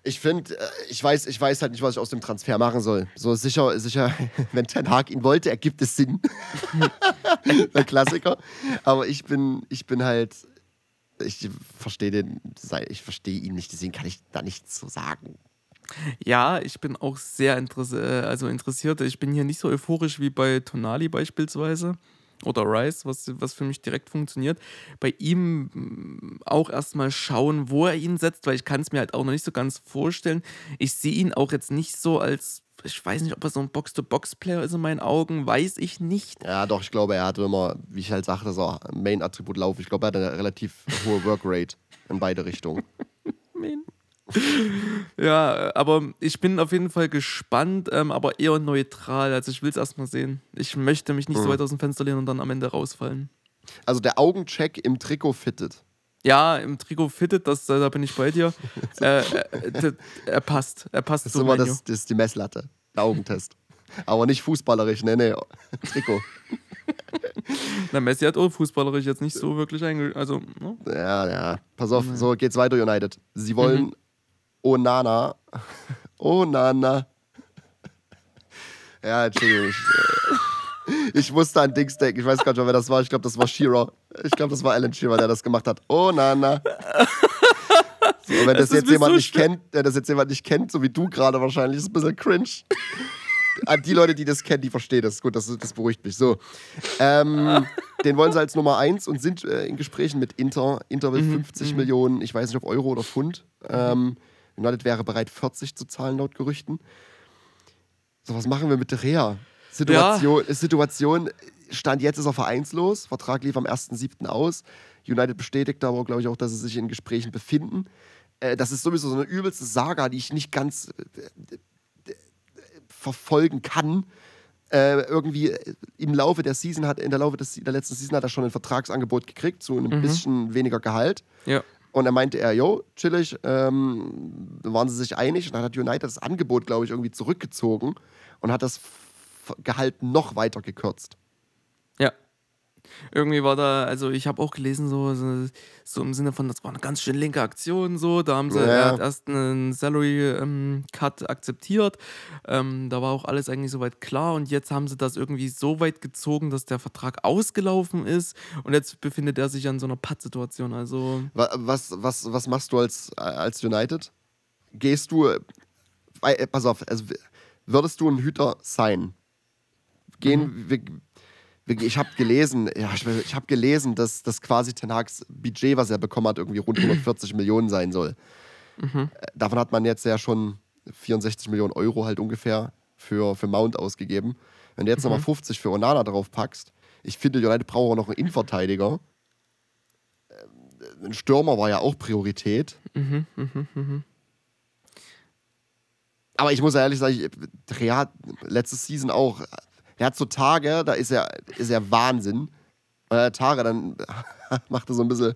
Ich finde, äh, ich weiß, ich weiß halt nicht, was ich aus dem Transfer machen soll. So sicher, sicher, wenn Ten Hag ihn wollte, ergibt es Sinn. Der Klassiker. Aber ich bin, ich bin halt ich verstehe den, ich verstehe ihn nicht, deswegen kann ich da nichts zu sagen. Ja, ich bin auch sehr interess äh, also interessiert. Ich bin hier nicht so euphorisch wie bei Tonali beispielsweise oder Rice, was, was für mich direkt funktioniert. Bei ihm mm, auch erstmal schauen, wo er ihn setzt, weil ich kann es mir halt auch noch nicht so ganz vorstellen. Ich sehe ihn auch jetzt nicht so als, ich weiß nicht, ob er so ein Box-to-Box-Player ist in meinen Augen, weiß ich nicht. Ja, doch, ich glaube, er hatte immer, wie ich halt sagte, so Main-Attribut Lauf. Ich glaube, er hat eine relativ hohe Workrate in beide Richtungen. Ja, aber ich bin auf jeden Fall gespannt, ähm, aber eher neutral. Also ich will es erstmal sehen. Ich möchte mich nicht mhm. so weit aus dem Fenster lehnen und dann am Ende rausfallen. Also der Augencheck im Trikot fittet. Ja, im Trikot fittet, das, da bin ich bei dir. äh, äh, er passt. Er passt das ist immer das, das ist die Messlatte. Der Augentest. Aber nicht fußballerisch, nee, nee. Trikot. Na, Messi hat auch fußballerisch jetzt nicht so wirklich einge... Also, ne? Ja, ja. Pass auf, so geht's weiter, United. Sie wollen mhm. Onana. Onana. Ja, Entschuldigung. Ich, äh, ich musste an Dings denken. Ich weiß gar nicht mehr, wer das war. Ich glaube, das war Shearer. Ich glaube, das war Alan Shearer, der das gemacht hat. Onana. So, wenn das, das jetzt jemand so nicht kennt, der das jetzt jemand nicht kennt, so wie du gerade wahrscheinlich, ist ein bisschen cringe. An die Leute, die das kennen, die verstehen das. Gut, das, das beruhigt mich. So. Ähm, den wollen sie als Nummer 1 und sind äh, in Gesprächen mit Inter. Inter will 50 mhm. Millionen, ich weiß nicht, ob Euro oder Pfund. Ähm, United wäre bereit, 40 zu zahlen, laut Gerüchten. So, was machen wir mit De Rea? Situation, ja. Situation Stand jetzt ist er vereinslos. Vertrag lief am 1.7. aus. United bestätigt aber, glaube ich, auch, dass sie sich in Gesprächen befinden. Äh, das ist sowieso so eine übelste Saga, die ich nicht ganz äh, verfolgen kann. Äh, irgendwie im Laufe der Season hat, in der Laufe des, der letzten Season hat er schon ein Vertragsangebot gekriegt, zu einem mhm. bisschen weniger Gehalt. Ja. Und er meinte er, yo, chillig, ähm, waren sie sich einig. Und dann hat United das Angebot, glaube ich, irgendwie zurückgezogen und hat das Gehalt noch weiter gekürzt. Ja. Irgendwie war da, also ich habe auch gelesen, so, so, so, im Sinne von, das war eine ganz schön linke Aktion, so. Da haben sie ja. erst einen Salary-Cut ähm, akzeptiert. Ähm, da war auch alles eigentlich soweit klar und jetzt haben sie das irgendwie so weit gezogen, dass der Vertrag ausgelaufen ist und jetzt befindet er sich an so einer Patt-Situation. Also. Was, was, was machst du als, als United? Gehst du, äh, pass auf, also würdest du ein Hüter sein? Gehen, mhm ich habe gelesen, ja, ich, habe gelesen, dass das quasi Ten Hags Budget, was er bekommen hat, irgendwie rund 140 Millionen sein soll. Mhm. Äh, davon hat man jetzt ja schon 64 Millionen Euro halt ungefähr für, für Mount ausgegeben. Wenn du jetzt mhm. nochmal 50 für Onana drauf packst, ich finde, United braucht auch noch einen Innenverteidiger. Ähm, ein Stürmer war ja auch Priorität. Mhm, mh, mh. Aber ich muss ehrlich sagen, Real letzte Season auch der hat so Tage, da ist er, ist er Wahnsinn. Und der Tage, dann macht er so ein bisschen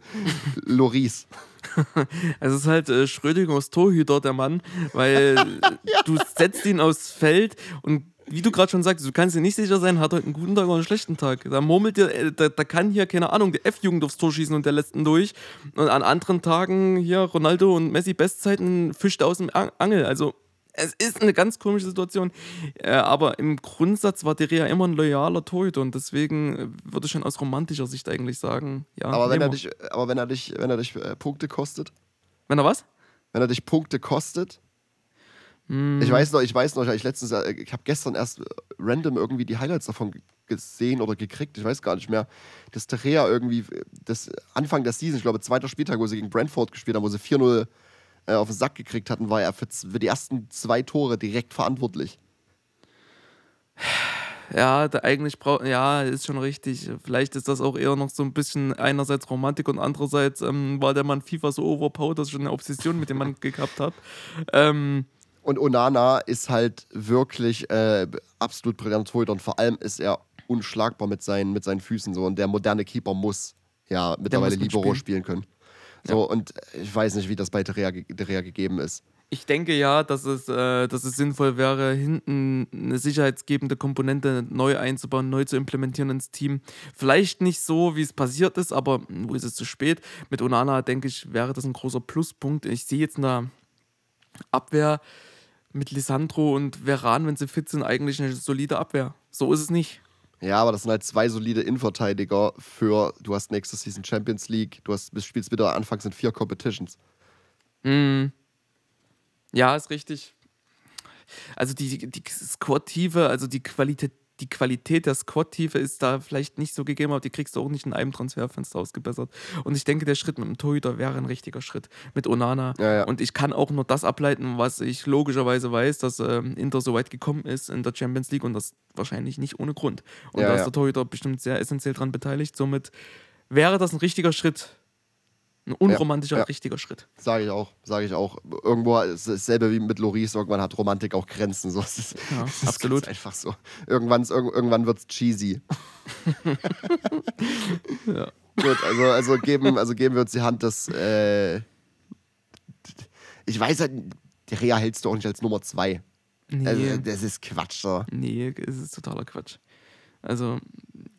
Loris. Es ist halt äh, Schrödingers Torhüter, der Mann, weil ja. du setzt ihn aufs Feld und wie du gerade schon sagst, du kannst dir nicht sicher sein, hat heute einen guten Tag oder einen schlechten Tag. Da murmelt dir, äh, da, da kann hier, keine Ahnung, der F-Jugend aufs Tor schießen und der ihn durch. Und an anderen Tagen hier Ronaldo und Messi Bestzeiten fischt aus dem Angel. Also es ist eine ganz komische Situation. Äh, aber im Grundsatz war Derea immer ein loyaler Torhüter und deswegen äh, würde ich schon aus romantischer Sicht eigentlich sagen, ja. Aber wenn er dich, aber wenn er dich, wenn er dich äh, Punkte kostet? Wenn er was? Wenn er dich Punkte kostet? Mm. Ich weiß noch, ich weiß noch, ich letztens, äh, ich habe gestern erst random irgendwie die Highlights davon gesehen oder gekriegt, ich weiß gar nicht mehr, dass Terrea irgendwie, das Anfang der Season, ich glaube, zweiter Spieltag, wo sie gegen Brentford gespielt haben, wo sie 4-0 äh, auf den Sack gekriegt hatten, war er für, für die ersten zwei Tore direkt verantwortlich. Ja, eigentlich braucht, ja, ist schon richtig. Vielleicht ist das auch eher noch so ein bisschen einerseits Romantik und andererseits ähm, war der Mann FIFA so overpowered, dass ich schon eine Obsession mit dem Mann gehabt habe. Ähm, und Onana ist halt wirklich äh, absolut brillant Torhüter und vor allem ist er unschlagbar mit seinen, mit seinen Füßen so und der moderne Keeper muss ja mittlerweile Libero spielen können. So, ja. und ich weiß nicht, wie das bei Derea gegeben ist. Ich denke ja, dass es, äh, dass es sinnvoll wäre, hinten eine sicherheitsgebende Komponente neu einzubauen, neu zu implementieren ins Team. Vielleicht nicht so, wie es passiert ist, aber wo ist es zu spät? Mit Onana, denke ich, wäre das ein großer Pluspunkt. Ich sehe jetzt in der Abwehr mit Lisandro und Veran, wenn sie fit sind, eigentlich eine solide Abwehr. So ist es nicht. Ja, aber das sind halt zwei solide Innenverteidiger für, du hast nächste Season Champions League, du hast, spielst wieder Anfangs in vier Competitions. Mhm. Ja, ist richtig. Also die, die Squad-Tiefe, also die Qualität, die Qualität der Squad-Tiefe ist da vielleicht nicht so gegeben, aber die kriegst du auch nicht in einem Transferfenster ausgebessert. Und ich denke, der Schritt mit dem Torhüter wäre ein richtiger Schritt mit Onana. Ja, ja. Und ich kann auch nur das ableiten, was ich logischerweise weiß, dass ähm, Inter so weit gekommen ist in der Champions League und das wahrscheinlich nicht ohne Grund. Und Ja, da ist der Torhüter bestimmt sehr essentiell dran beteiligt. Somit wäre das ein richtiger Schritt. Ein unromantischer, ja. richtiger Schritt. Sage ich auch, sage ich auch. Irgendwo ist dasselbe wie mit Loris, irgendwann hat Romantik auch Grenzen. So, ist, Ja, ist absolut. ganz einfach so. Irgendwann, ist- irg- irgendwann wird es cheesy. Ja. Gut, also, also, geben, also geben wir uns die Hand, dass. Äh, ich weiß halt, Rea hältst du auch nicht als Nummer zwei. Nee. Also, das ist Quatsch. So. Nee, es ist totaler Quatsch. Also,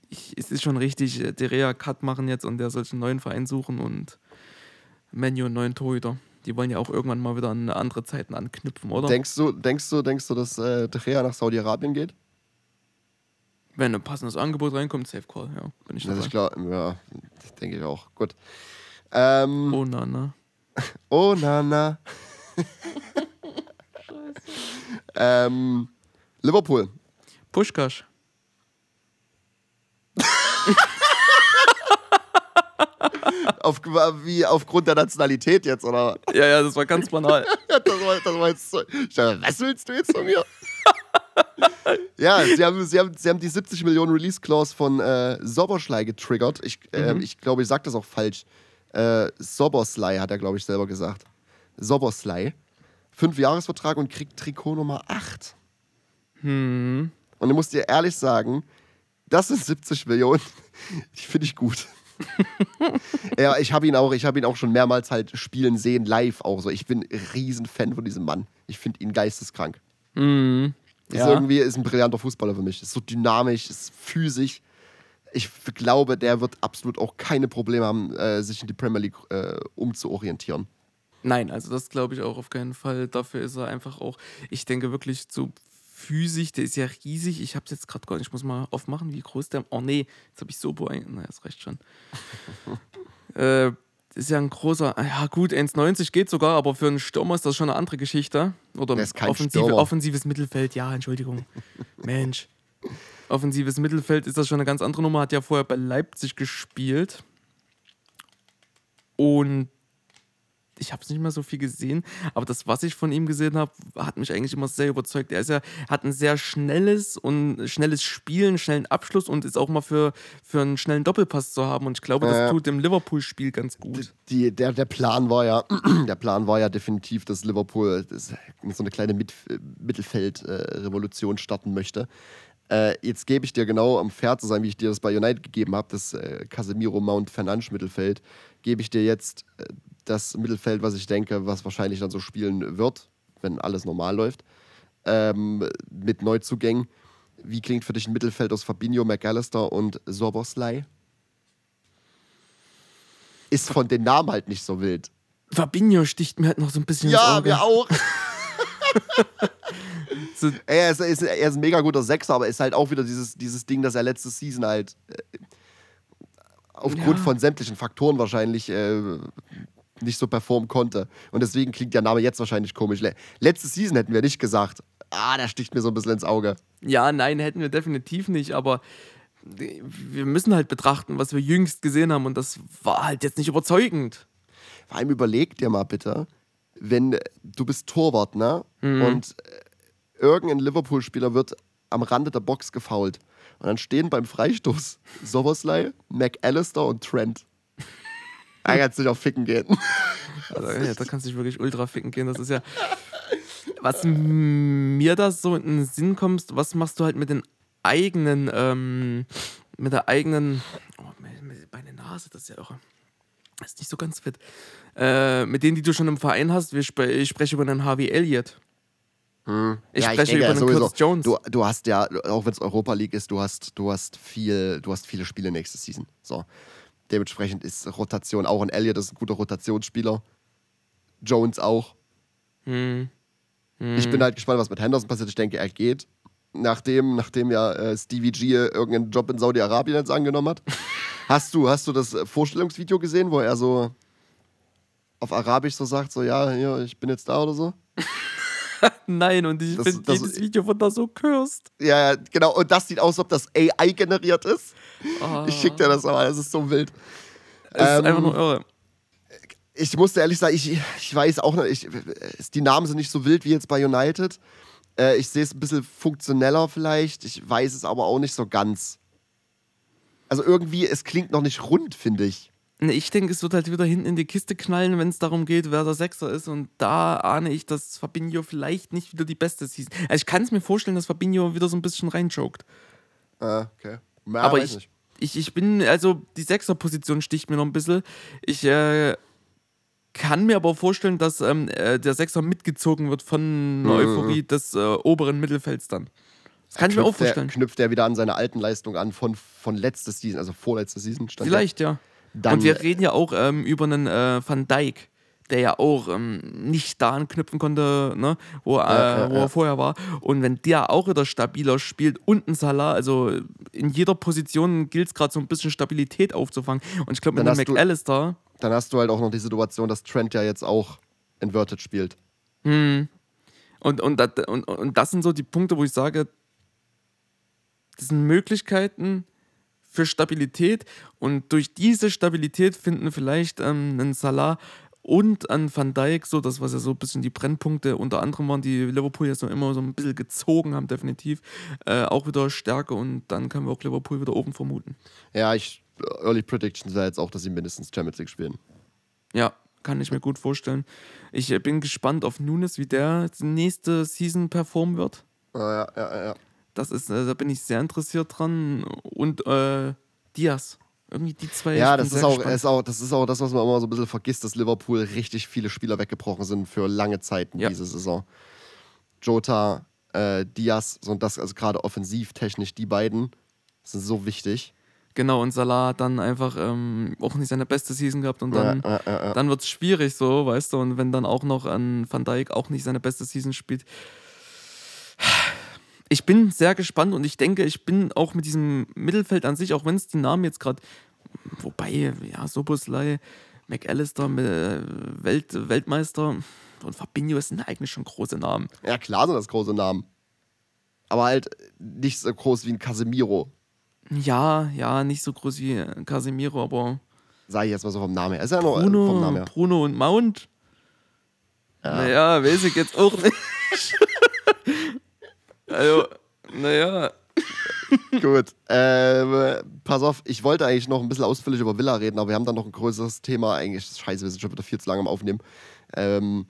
ich, es ist schon richtig, äh, der Rea Cut machen jetzt und der soll sich einen neuen Verein suchen und Menu einen neuen Torhüter. Die wollen ja auch irgendwann mal wieder an andere Zeiten anknüpfen, oder? Denkst du, denkst du, denkst du, dass äh, De Gea nach Saudi-Arabien geht? Wenn ein passendes Angebot reinkommt, Safe Call, ja. Bin ich dabei. ich glaube, ja, denke ich auch. Gut. Ähm, oh, na, na. oh, na, na. ähm, Liverpool. Pushkash. Auf, wie aufgrund der Nationalität jetzt, oder? Ja, ja, das war ganz banal. Ja, das war, das war jetzt. Ich dachte, was willst du jetzt von mir? ja, sie haben, sie, haben, sie haben die 70 Millionen Release-Clause von äh, Soboschlei getriggert. Ich, ähm, ich glaube, ich sage das auch falsch. Äh, Soboslai hat er, glaube ich, selber gesagt. Soboslai. Fünf Jahresvertrag und kriegt Trikot Nummer 8. Hm. Und ich muss dir ehrlich sagen, das sind 70 Millionen. Die finde ich gut. ja, ich habe ihn auch, ich habe ihn auch schon mehrmals halt spielen sehen, live auch so. Ich bin ein riesen Fan von diesem Mann. Ich finde ihn geisteskrank. Hm. Ist Ja. irgendwie ist ein brillanter Fußballer für mich. Ist so dynamisch, ist physisch. Ich glaube, der wird absolut auch keine Probleme haben, äh, sich in die Premier League äh, umzuorientieren. Nein, also das glaube ich auch auf keinen Fall. Dafür ist er einfach auch, ich denke wirklich zu physisch, der ist ja riesig. Ich habe es jetzt gerade gar nicht, ich muss mal aufmachen, wie groß der. Oh nee, jetzt habe ich Sobo ein. Naja, das reicht schon. äh, ist ja ein großer, ah ja gut, 1,90 geht sogar, aber für einen Stürmer ist das schon eine andere Geschichte. Oder offensive, offensives Mittelfeld, ja, Entschuldigung. Mensch. Offensives Mittelfeld ist das schon eine ganz andere Nummer, hat ja vorher bei Leipzig gespielt. Und ich habe es nicht mehr so viel gesehen, aber das, was ich von ihm gesehen habe, hat mich eigentlich immer sehr überzeugt. Er ist ja, hat ein sehr schnelles und schnelles Spiel, einen schnellen Abschluss und ist auch mal für, für einen schnellen Doppelpass zu haben. Und ich glaube, das Ja. tut dem Liverpool-Spiel ganz gut. Die, der, der Plan war ja, der Plan war ja definitiv, dass Liverpool das, so eine kleine Mit, Mittelfeld-Revolution starten möchte. Äh, jetzt gebe ich dir genau, um fair zu sein, wie ich dir das bei United gegeben habe, das äh, Casemiro Mount Fernandes Mittelfeld, gebe ich dir jetzt äh, das Mittelfeld, was ich denke, was wahrscheinlich dann so spielen wird, wenn alles normal läuft, ähm, mit Neuzugängen. Wie klingt für dich ein Mittelfeld aus Fabinho, McAllister und Soboslai? Ist von den Namen halt nicht so wild. Fabinho sticht mir halt noch so ein bisschen ins Ja, Auge. wir auch. So, Er ist, er, ist, er ist ein mega guter Sechser, aber ist halt auch wieder dieses, dieses Ding, dass er letzte Season halt äh, aufgrund Ja. von sämtlichen Faktoren wahrscheinlich äh, nicht so performen konnte. Und deswegen klingt der Name jetzt wahrscheinlich komisch. Le letzte Season hätten wir nicht gesagt, ah, der sticht mir so ein bisschen ins Auge. ja, nein, hätten wir definitiv nicht, aber wir müssen halt betrachten, was wir jüngst gesehen haben und das war halt jetzt nicht überzeugend. Vor allem überleg dir mal bitte, wenn äh, du bist Torwart, ne? Und äh, irgendein Liverpool-Spieler wird am Rande der Box gefoult. Und dann stehen beim Freistoß Soboslai, McAllister und Trent. Er kann sich auch ficken gehen. Also, ja, da kannst du dich wirklich ultra ficken gehen. Das ist ja. Was mir da so in den Sinn kommt, was machst du halt mit den eigenen, ähm, mit der eigenen. Oh, meine- Nase, das ist ja irre. Das ist nicht so ganz fit. Äh, mit denen, die du schon im Verein hast, wir spre ich spreche über einen Harvey Elliott. Ich Ja, spreche denke, über sowieso. Curtis Jones. Du, du hast ja, auch wenn es Europa League ist, du hast, du hast viel, du hast viele Spiele nächste Season. So. Dementsprechend ist Rotation auch ein Elliott ist ein guter Rotationsspieler. Jones auch. Hm. Ich bin halt gespannt, was mit Henderson passiert. Ich denke, er geht. nachdem, nachdem ja äh, Stevie G irgendeinen Job in Saudi-Arabien jetzt angenommen hat. hast, du, hast du das Vorstellungsvideo gesehen, wo er so auf Arabisch so sagt, so ja, hier, ich bin jetzt da oder so? Nein, und ich finde das- jedes Video von da so cursed. Ja, genau. Und das sieht aus, als ob das AI generiert ist. Ah, Ich schick dir das aber, das ist so wild. Es ist Ähm, einfach nur irre. ich musste ehrlich sagen, ich, ich weiß auch nicht, ich, die Namen sind nicht so wild wie jetzt bei United. Äh, ich sehe es ein bisschen funktioneller vielleicht. Ich weiß es aber auch nicht so ganz. Also irgendwie, es klingt noch nicht rund, finde ich. Ne, Ich denke, es wird halt wieder hinten in die Kiste knallen, wenn es darum geht, wer der Sechser ist. Und da ahne ich, dass Fabinho vielleicht nicht wieder die beste Season. Also ich kann es mir vorstellen, dass Fabinho wieder so ein bisschen reinchoked. Ah, okay. Ja, Aber ich, nicht. ich, ich bin, also die Sechser-Position sticht mir noch ein bisschen. Ich äh, kann mir aber vorstellen, dass ähm, äh, der Sechser mitgezogen wird von Mhm. Euphorie des äh, oberen Mittelfelds dann. Das kann ich mir auch Knüpft der- vorstellen. Knüpft er wieder an seine alten Leistungen an von, von letzter Season, also vorletzte Season. Stand Vielleicht, ja. Dann- Und wir reden ja auch ähm, über einen äh, Van Dijk, der ja auch ähm, nicht da anknüpfen konnte, ne, wo, äh, Ja, ja, wo ja. er vorher war. Und wenn der auch wieder stabiler spielt und ein Salah, also in jeder Position gilt es gerade so ein bisschen Stabilität aufzufangen. Und ich glaube, mit du- McAllister, Dann hast du halt auch noch die Situation, dass Trent ja jetzt auch inverted spielt. und, und, dat- und, und das sind so die Punkte, wo ich sage, das sind Möglichkeiten für Stabilität und durch diese Stabilität finden vielleicht ähm, einen Salah und an Van Dijk, so das, was ja so ein bisschen die Brennpunkte unter anderem waren, die Liverpool jetzt noch immer so ein bisschen gezogen haben, definitiv, äh, auch wieder Stärke und dann können wir auch Liverpool wieder oben vermuten. Ja, ich, Early Predictions ja jetzt auch, dass sie mindestens Champions League spielen. Ja, kann ich mir gut vorstellen. Ich äh, bin gespannt auf Nunes, wie der nächste Season performen wird. Ah, ja, ja, ja, ja. Das ist, äh, da bin ich sehr interessiert dran. Und äh, Diaz. Irgendwie die zwei. Ja, das ist, auch, ist auch, das ist auch das, was man immer so ein bisschen vergisst, dass Liverpool richtig viele Spieler weggebrochen sind für lange Zeiten Ja. diese Saison. Jota, äh, Diaz, so und das, also gerade offensiv, technisch, die beiden sind so wichtig. Genau, und Salah hat dann einfach ähm, auch nicht seine beste Season gehabt und dann, ja, ja, ja. dann wird es schwierig so, weißt du, und wenn dann auch noch an Van Dijk auch nicht seine beste Season spielt. Ich bin sehr gespannt und ich denke, ich bin auch mit diesem Mittelfeld an sich, auch wenn es die Namen jetzt gerade, wobei, ja, Soboslai, McAllister, äh, Welt, Weltmeister und Fabinho sind eigentlich schon große Namen. Ja, klar sind das große Namen. Aber halt nicht so groß wie ein Casemiro, Ja, ja, nicht so groß wie Casemiro, aber sag ich jetzt mal so vom Namen her. Ist ja noch äh, vom Bruno, Namen her. Bruno und Mount. Naja, weiß ich jetzt auch nicht. also, naja. Gut. Ähm, pass auf, ich wollte eigentlich noch ein bisschen ausführlich über Villa reden, aber wir haben dann noch ein größeres Thema. Eigentlich, scheiße, wir sind schon wieder viel zu lange am Aufnehmen. Ähm,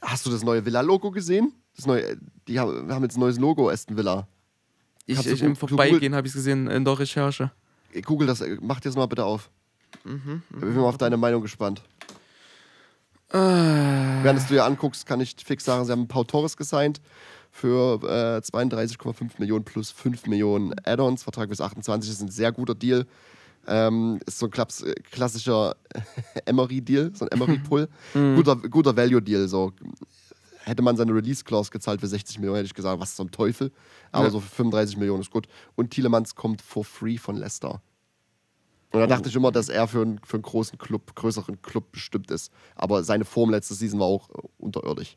hast du das neue Villa-Logo gesehen? Das neue, die haben, haben jetzt ein neues Logo, Aston Villa. Ich, ich, im Vorbeigehen habe ich es gesehen in der Recherche. Google das, äh, mach dir das mal bitte auf. Mhm, Ich bin mal auf deine Meinung gespannt. Äh, Während du dir anguckst, kann ich fix sagen, sie haben Pau Torres gesigned für äh, 32,5 Millionen plus 5 Millionen Add-ons. Vertrag bis 28 ist ein sehr guter Deal. Ähm, ist so ein klaps klassischer Emery-Deal, so ein Emery-Pull. guter guter Value-Deal. So. Hätte man seine Release-Clause gezahlt für 60 Millionen, hätte ich gesagt, was zum Teufel. Aber Ja. so für 35 Millionen ist gut. Und Tielemans kommt for free von Leicester. Und da dachte ich immer, dass er für einen, für einen großen Club, größeren Club bestimmt ist. Aber seine Form letzte Season war auch unterirdisch.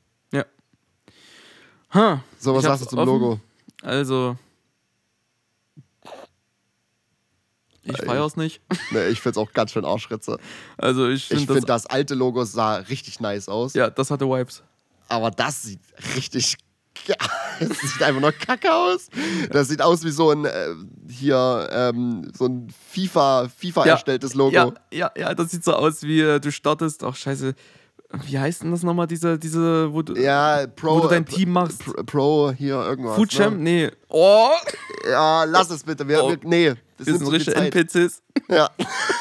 Ha, So, was sagst du zum offen. Logo? Also. Ich Ey. feier's nicht. Ne, ich find's auch ganz schön Arschritze. Also ich finde finde, das. das, alte Logo sah richtig nice aus. Ja, das hatte Vibes. Aber das sieht richtig. Es sieht einfach nur kacke aus. Das sieht aus wie so ein äh, hier ähm, so ein FIFA, FIFA Ja, erstelltes Logo. Ja, ja, ja, das sieht so aus, wie äh, du startest. Ach, scheiße. Wie heißt denn das nochmal, diese, diese, wo du. Ja, Pro. Wo du dein äh, Team machst. Pro, hier irgendwas. Food Champ? Ne? Nee. Oh! Ja, lass es bitte. Wir, Oh. wir, nee, das Wir ist sind so richtige. NPCs. Ja.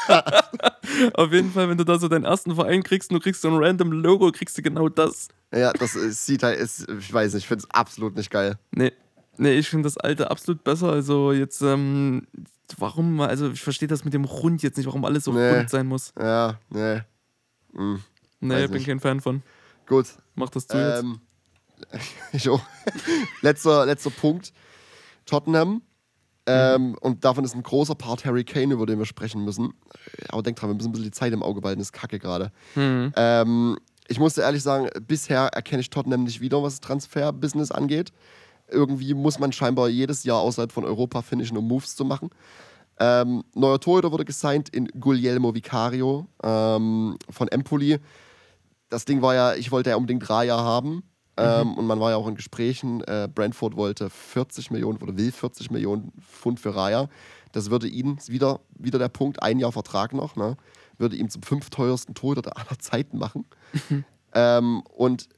Auf jeden Fall, wenn du da so deinen ersten Verein kriegst und du kriegst so ein random Logo, kriegst du genau das. ja, das ist, sieht halt, ist, ich weiß nicht, ich finde es absolut nicht geil. Nee. Nee, ich finde das alte absolut besser. Also jetzt, ähm, warum, also ich verstehe das mit dem Rund jetzt nicht, warum alles so Nee. rund sein muss. Ja, nee. Hm. Nee, Weiß bin nicht. kein Fan von. Gut. Mach das zu jetzt. Ähm, ich auch. letzter, letzter Punkt. Tottenham. Ähm, und davon ist ein großer Part Harry Kane, über den wir sprechen müssen. Aber denk dran, wir müssen ein bisschen die Zeit im Auge behalten, das ist kacke gerade. Mhm. Ähm, ich musste ehrlich sagen, bisher erkenne ich Tottenham nicht wieder, was Transfer-Business angeht. Irgendwie muss man scheinbar jedes Jahr außerhalb von Europa finishen, um Moves zu machen. Ähm, neuer Torhüter wurde gesigned in Guglielmo Vicario ähm, von Empoli. Das Ding war ja, ich wollte ja unbedingt Raya haben. Ähm, und man war ja auch in Gesprächen. Äh, Brentford wollte 40 Millionen oder will 40 Millionen Pfund für Raya. Das würde ihn, wieder, wieder der Punkt, ein Jahr Vertrag noch, ne? würde ihn zum fünfteuersten Torhüter aller Zeiten machen. ähm, und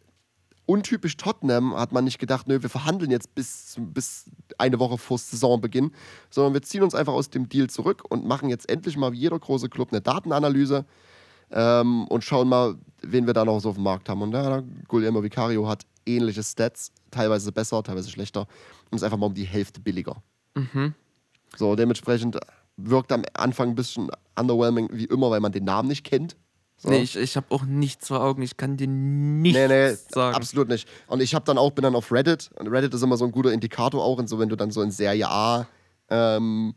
untypisch Tottenham hat man nicht gedacht, nö, wir verhandeln jetzt bis, bis eine Woche vor Saisonbeginn, sondern wir ziehen uns einfach aus dem Deal zurück und machen jetzt endlich mal wie jeder große Club eine Datenanalyse ähm, und schauen mal, wen wir da noch so auf dem Markt haben. Und ja, Guillermo Vicario hat ähnliche Stats, teilweise besser, teilweise schlechter und ist einfach mal um die Hälfte billiger. Mhm. So, dementsprechend wirkt am Anfang ein bisschen underwhelming, wie immer, weil man den Namen nicht kennt. So. Nee, ich, ich habe auch nichts vor Augen. Ich kann dir nichts Nee, nee, sagen. absolut nicht. Und ich habe dann auch, bin dann auf Reddit. Und Reddit ist immer so ein guter Indikator auch, und so, wenn du dann so in Serie A ähm,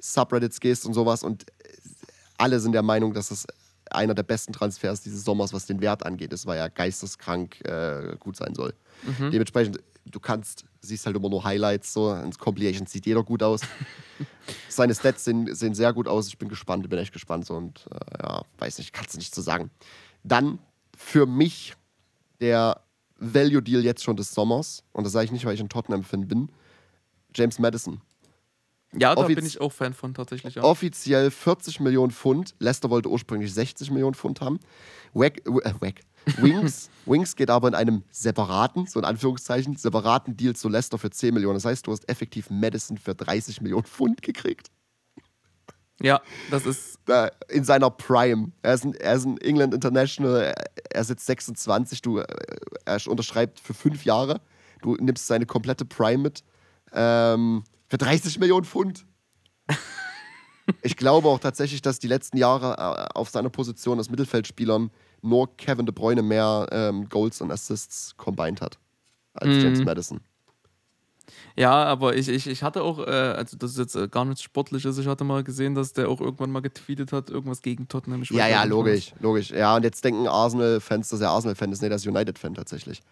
Subreddits gehst und sowas. Und alle sind der Meinung, dass das einer der besten Transfers dieses Sommers, was den Wert angeht. Es war ja geisteskrank äh, gut sein soll. Mhm. Dementsprechend, du kannst, siehst halt immer nur Highlights, so. Ins Compilation sieht jeder gut aus. Seine Stats sehen, sehen sehr gut aus. Ich bin gespannt, bin echt gespannt. So. Und äh, ja, weiß nicht, kannst du nicht so sagen. Dann für mich der Value-Deal jetzt schon des Sommers. Und das sage ich nicht, weil ich ein Tottenham-Fan bin. James Madison. Ja, da offiz- bin ich auch Fan von tatsächlich. Ja. Offiziell 40 Millionen Pfund. Leicester wollte ursprünglich 60 Millionen Pfund haben. Wack, äh, Wack. Wings, Wings geht aber in einem separaten, so in Anführungszeichen, separaten Deal zu Leicester für 10 Millionen. Das heißt, du hast effektiv Madison für 30 Millionen Pfund gekriegt. Ja, das ist. In seiner Prime. Er ist ein, er ist ein England International, er, jetzt 26, du, äh, er unterschreibt für fünf Jahre. Du nimmst seine komplette Prime mit. Ähm, für 30 Millionen Pfund. Ich glaube auch tatsächlich, dass die letzten Jahre äh, auf seiner Position als Mittelfeldspielern nur Kevin De Bruyne mehr ähm, Goals und Assists combined hat als Mhm. James Madison. Ja, aber ich, ich, ich hatte auch, äh, also das ist jetzt äh, gar nichts Sportliches, ich hatte mal gesehen, dass der auch irgendwann mal getweetet hat, irgendwas gegen Tottenham. Ich Ja, ja, logisch, logisch. Ja, und jetzt denken Arsenal-Fans, dass er Arsenal-Fan ist. Nee, das ist United-Fan tatsächlich.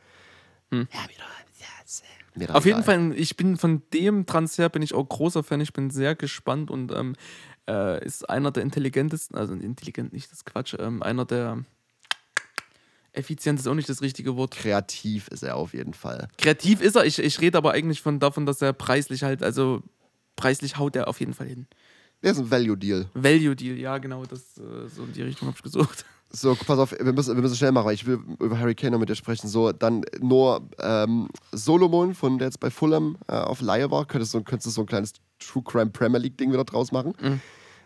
Hm. Ja, wieder. Ja, ist, doch Auf jeden. Fall, ich bin von dem Transfer bin ich auch großer Fan. Ich bin sehr gespannt und ähm, äh, ist einer der intelligentesten, also intelligent nicht das Quatsch, ähm, einer der effizient ist auch nicht das richtige Wort. Kreativ ist er auf jeden Fall. Kreativ ist er. Ich, ich rede aber eigentlich von davon, dass er preislich halt, also preislich haut er auf jeden Fall hin. Der ist ein Value-Deal. Value Deal, ja genau, das äh, so in die Richtung habe ich gesucht. So, pass auf, wir müssen, wir müssen schnell machen, weil ich will über Harry Kane noch mit dir sprechen. So, dann nur ähm, Solomon, von der jetzt bei Fulham äh, auf Laie war, könntest du, könntest du so ein kleines True Crime Premier League Ding wieder draus machen. Mhm.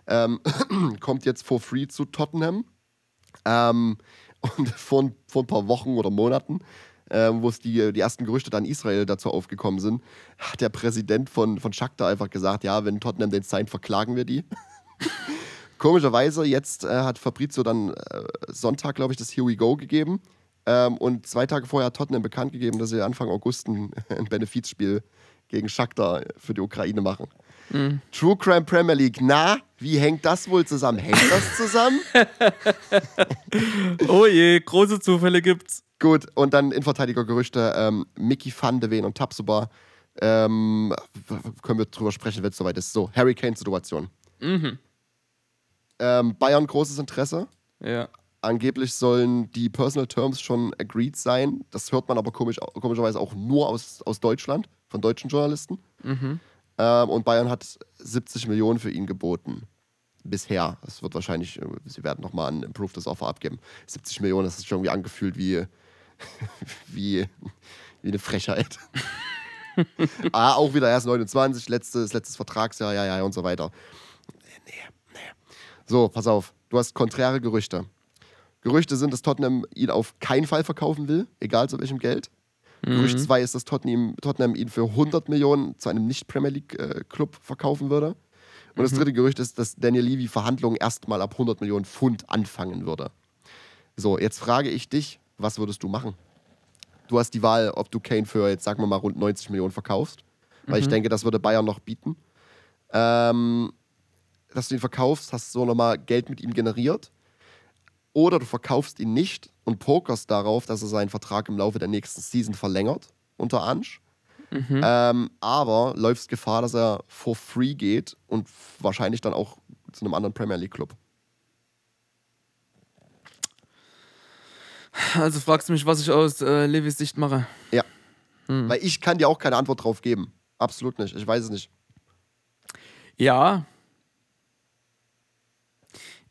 Ähm, kommt jetzt for free zu Tottenham. Ähm, und vor, ein- vor ein paar Wochen oder Monaten, ähm, wo es die, die ersten Gerüchte dann Israel dazu aufgekommen sind, hat der Präsident von, von Shakhtar einfach gesagt, ja, wenn Tottenham den signed, verklagen wir die. Komischerweise, jetzt äh, hat Fabrizio dann äh, Sonntag, glaube ich, das Here We Go gegeben. Ähm, und zwei Tage vorher hat Tottenham bekannt gegeben, dass sie Anfang August ein, ein Benefizspiel gegen Shakhtar für die Ukraine machen. True Crime Premier League, na, wie hängt das wohl zusammen? Hängt das zusammen? Oh je, große Zufälle gibt's. Gut, und dann Innenverteidigergerüchte, ähm, Mickey van de Ven und Tapsuba. Ähm, können wir drüber sprechen, wenn es soweit ist. So, Hurricane-Situation. Mhm. Ähm, Bayern großes Interesse. Ja. Angeblich sollen die Personal Terms schon agreed sein. Das hört man aber komisch, komischerweise auch nur aus, aus Deutschland, von deutschen Journalisten. Mhm. Ähm, und Bayern hat 70 Millionen für ihn geboten. Bisher. Das wird wahrscheinlich, äh, sie werden nochmal ein Improved Offer abgeben. 70 Millionen, das ist schon irgendwie angefühlt wie, wie, wie eine Frechheit. ah, auch wieder erst 29, letztes, letztes Vertragsjahr, ja, ja, und so weiter. Nee, nee. So, pass auf. Du hast konträre Gerüchte. Gerüchte sind, dass Tottenham ihn auf keinen Fall verkaufen will, egal zu welchem Geld. Gerücht 2 ist, dass Tottenham, Tottenham ihn für 100 Millionen zu einem Nicht-Premier League-Club verkaufen würde. Und das dritte Gerücht ist, dass Daniel Levy Verhandlungen erstmal ab 100 Millionen Pfund anfangen würde. So, jetzt frage ich dich, was würdest du machen? Du hast die Wahl, ob du Kane für, jetzt sagen wir mal, rund 90 Millionen verkaufst weil ich denke, das würde Bayern noch bieten. Ähm, dass du ihn verkaufst, hast du so nochmal Geld mit ihm generiert. Oder du verkaufst ihn nicht und pokerst darauf, dass er seinen Vertrag im Laufe der nächsten Season verlängert unter Ansch. Ähm, aber läufst Gefahr, dass er for free geht und wahrscheinlich dann auch zu einem anderen Premier League Club. Also fragst du mich, was ich aus äh, Levis Sicht mache. Ja. Hm. Weil ich kann dir auch keine Antwort drauf geben. Absolut nicht. Ich weiß es nicht. Ja.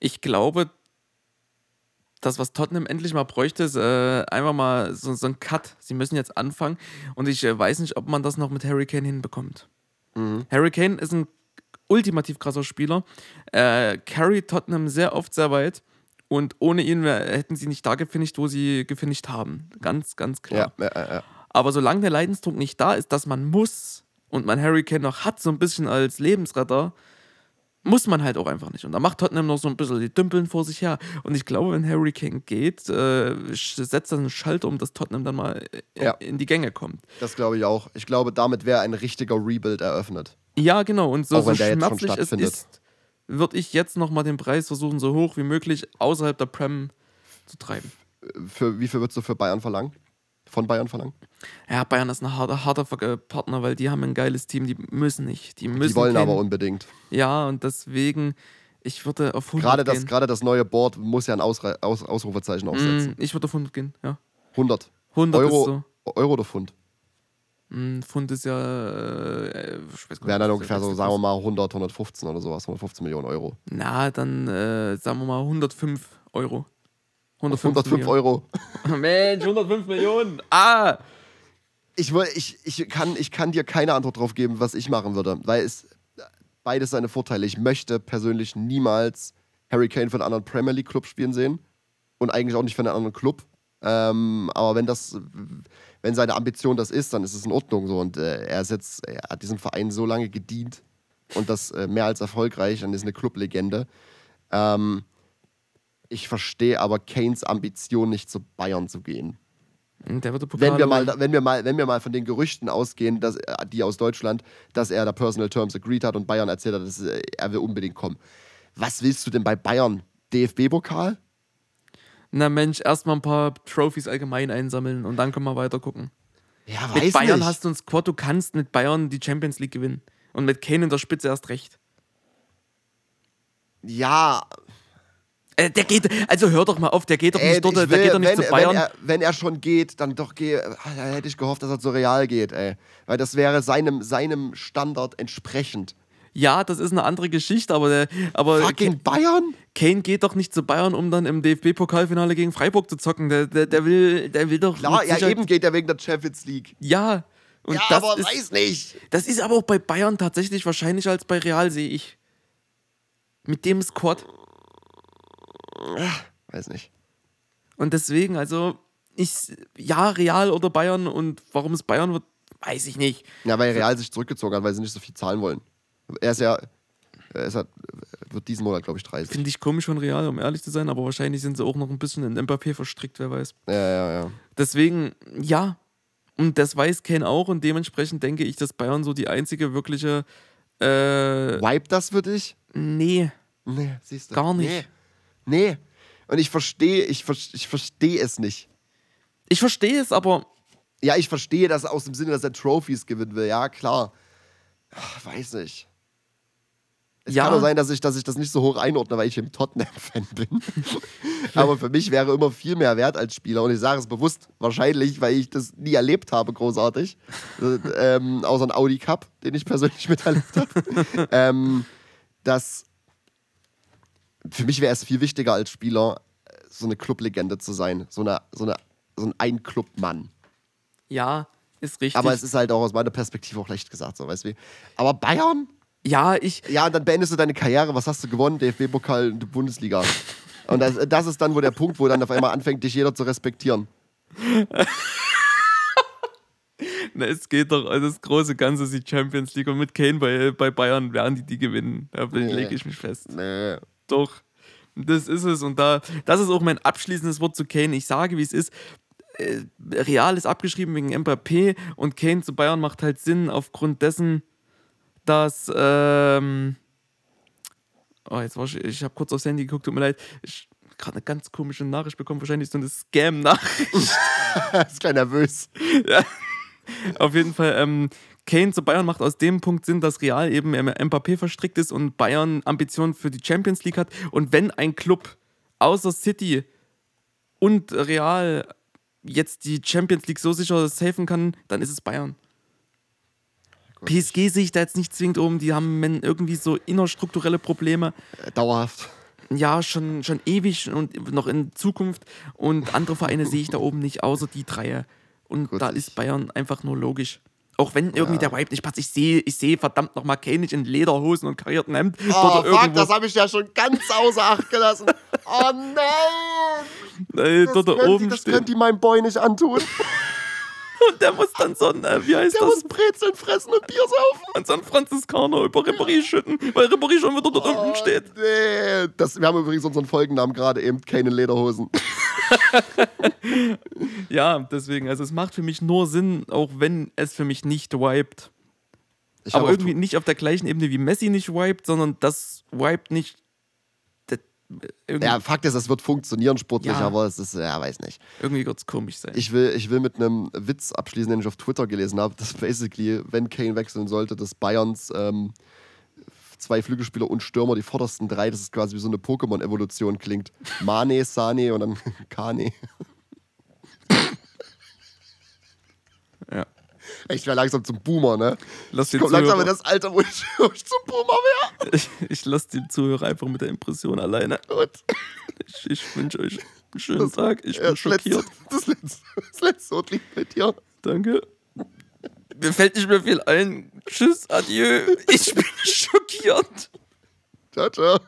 Ich glaube, das, was Tottenham endlich mal bräuchte, ist äh, einfach mal so, so ein Cut. Sie müssen jetzt anfangen. Und ich äh, weiß nicht, ob man das noch mit Harry Kane hinbekommt. Harry Kane ist ein ultimativ krasser Spieler. Äh, carry Tottenham sehr oft sehr weit. Und ohne ihn hätten sie nicht da gefinisht, wo sie gefinisht haben. Ganz, ganz klar. Ja, ja, ja. Aber solange der Leidensdruck nicht da ist, dass man muss und man Harry Kane noch hat, so ein bisschen als Lebensretter, muss man halt auch einfach nicht. Und da macht Tottenham noch so ein bisschen die Dümpeln vor sich her. Und ich glaube, wenn Harry Kane geht, äh, setzt das einen Schalter um, dass Tottenham dann mal äh, Ja. in die Gänge kommt. Das glaube ich auch. Ich glaube, damit wäre ein richtiger Rebuild eröffnet. Ja, genau. Und so, so wenn der jetzt schon schmerzlich es stattfindet. ist, würde ich jetzt nochmal den Preis versuchen, so hoch wie möglich außerhalb der Prem zu treiben. Für, wie viel würdest du für Bayern verlangen? Von Bayern verlangen? Ja, Bayern ist ein harter, harter äh, Partner, weil die haben ein geiles Team. Die müssen nicht. Die müssen Die wollen keinen- aber unbedingt. Ja, und deswegen, ich würde auf 100 Gerade das, gehen. gerade das neue Board muss ja ein Ausre Aus Ausrufezeichen aufsetzen. Mm, ich würde auf 100 gehen, ja. 100. 100 Euro, ist so. Euro oder Pfund? Mm, Pfund ist ja. Äh, ich weiß gar Wären dann nicht, ungefähr so, sagen wir mal 100, 115 oder sowas. 115 Millionen Euro. Na, dann äh, sagen wir mal 105 Euro. 105, 105 Euro. Mensch, 105 Millionen. Ah! Ich, ich, ich, kann, ich kann dir keine Antwort drauf geben, was ich machen würde, weil es beides seine Vorteile. Ich möchte persönlich niemals Harry Kane für einen anderen Premier League Club spielen sehen und eigentlich auch nicht für einen anderen Club. Ähm, aber wenn das, wenn seine Ambition das ist, dann ist es in Ordnung so. Und äh, er ist jetzt, er hat diesem Verein so lange gedient und das äh, mehr als erfolgreich und ist eine Clublegende. Ähm, ich verstehe aber Kanes Ambition nicht zu Bayern zu gehen Der wird der Pokal wenn wir mal, wenn wir mal, wenn wir mal von den Gerüchten ausgehen, dass er, die aus Deutschland, dass er da Personal Terms agreed hat und Bayern erzählt hat, dass äh, er will unbedingt kommen. Was willst du denn bei Bayern? DFB-Pokal? Na Mensch, erstmal ein paar Trophies allgemein einsammeln und dann können wir weiter gucken. Ja, Mit Bayern hast du einen Squad, du kannst mit Bayern die Champions League gewinnen. Und mit Kane in der Spitze erst recht. Ja, Äh, der geht, also hör doch mal auf, der geht doch ey, nicht dort, ich der will, geht doch nicht wenn, zu Bayern. Wenn er, wenn er schon geht, dann doch geh. Da hätte ich gehofft, dass er zu Real geht, ey. Weil das wäre seinem, seinem Standard entsprechend. ja, das ist eine andere Geschichte, aber der, aber Fucking Bayern? Kane geht doch nicht zu Bayern, um dann im DFB-Pokalfinale gegen Freiburg zu zocken. Der, der, der will, der will doch. Klar, ja, eben geht er wegen der Champions League. Ja. Und ja, das aber ist, weiß nicht. das ist aber auch bei Bayern tatsächlich wahrscheinlicher als bei Real, sehe ich. Mit dem Squad. Weiß nicht. Und deswegen, also, ich, ja, Real oder Bayern und warum es Bayern wird, weiß ich nicht. Ja, weil Real sich zurückgezogen hat, weil sie nicht so viel zahlen wollen. Er ist ja, er ist ja, wird diesen Monat, glaube ich, 30. Finde ich komisch von Real, um ehrlich zu sein, aber wahrscheinlich sind sie auch noch ein bisschen in Mbappé verstrickt, wer weiß. Ja, ja, ja. Deswegen, ja. Und das weiß Kane auch und dementsprechend denke ich, dass Bayern so die einzige wirkliche, äh, Wipe das für dich? nee, Nee, siehst du. Gar nicht. Nee. Nee. Und ich verstehe, ich, ver ich verstehe es nicht. ich verstehe es, aber Ja, ich verstehe das aus dem Sinne, dass er Trophies gewinnen will. Ja, klar. Ach, weiß nicht. Es Ja. kann nur sein, dass ich, dass ich das nicht so hoch einordne, weil ich im Tottenham-Fan bin. Aber für mich wäre immer viel mehr wert als Spieler. Und ich sage es bewusst, wahrscheinlich, weil ich das nie erlebt habe, großartig. Äh, ähm, außer ein Audi Cup, den ich persönlich miterlebt habe. ähm, dass für mich wäre es viel wichtiger als Spieler, so eine Clublegende zu sein. So, eine, so, eine, so ein Ein-Club-Mann. ja, ist richtig. Aber es ist halt auch aus meiner Perspektive auch leicht gesagt, so weißt du wie. Aber Bayern? ja, ich, Ja, und dann beendest du deine Karriere. Was hast du gewonnen? DFB-Pokal und die Bundesliga. Und das, das ist dann wo der Punkt, wo dann auf einmal anfängt, dich jeder zu respektieren. na, es geht doch, also das große Ganze ist die Champions League und mit Kane bei, bei Bayern werden die die gewinnen. Da Nee. lege ich mich fest. Nee. Doch. Das ist es. Und da, das ist auch mein abschließendes Wort zu Kane. Ich sage, wie es ist. äh, Real ist abgeschrieben wegen Mbappé und Kane zu Bayern macht halt Sinn aufgrund dessen, dass. Ähm, oh, jetzt war ich. Ich habe kurz aufs Handy geguckt, tut mir leid. Ich gerade eine ganz komische Nachricht bekommen, wahrscheinlich so eine Scam-Nachricht. ist gleich nervös. ja. Auf jeden Fall, ähm, Kane zu Bayern macht aus dem Punkt Sinn, dass Real eben im Mbappé verstrickt ist und Bayern Ambitionen für die Champions League hat. Und wenn ein Club außer City und Real jetzt die Champions League so sicher safen kann, dann ist es Bayern. PSG sehe ich da jetzt nicht zwingend oben, die haben irgendwie so innerstrukturelle Probleme. Äh, dauerhaft. Ja, schon, schon ewig und noch in Zukunft. Und andere Vereine sehe ich da oben nicht, außer die drei. Und Gut, da ist Bayern einfach nur logisch. Auch wenn irgendwie ja. der Vibe nicht passt. Ich sehe ich seh verdammt nochmal nicht in Lederhosen und karierten Hemd. Oh, fuck, das habe ich ja schon ganz außer Acht gelassen. oh nein! Nee, dort da oben das könnt ihr meinem Boy nicht antun. Und der muss dann so ein, äh, wie heißt der das? muss Brezeln fressen und Bier saufen. Und so ein Franziskaner über Ribéry schütten, weil Ribéry schon wieder dort oh, unten steht. Nee. Das, wir haben übrigens unseren Folgennamen gerade eben, keine Lederhosen. ja, deswegen, also es macht für mich nur Sinn, auch wenn es für mich nicht wiped. Aber irgendwie nicht auf der gleichen Ebene wie Messi nicht wiped, sondern das wiped nicht ja, Fakt ist, es wird funktionieren sportlich, ja. aber es ist, ja, weiß nicht. Irgendwie wird es komisch sein. Ich will, ich will mit einem Witz abschließen, den ich auf Twitter gelesen habe, dass basically, wenn Kane wechseln sollte, dass Bayerns ähm, zwei Flügelspieler und Stürmer, die vordersten drei, das ist quasi wie so eine Pokémon-Evolution klingt. Mane, Sane und dann Kane. ja. Ich wäre langsam zum Boomer, ne? Lass ich komm langsam in das Alter, wo ich, wo ich zum Boomer wäre. Ich, ich lasse die Zuhörer einfach mit der Impression alleine. Gut. Ich, ich wünsche euch einen schönen das, Tag. Ich bin schockiert. Letzte, das letzte, das letzte Wort liegt bei dir. Danke. Mir fällt nicht mehr viel ein. Tschüss, adieu. Ich bin schockiert. Ciao, ciao.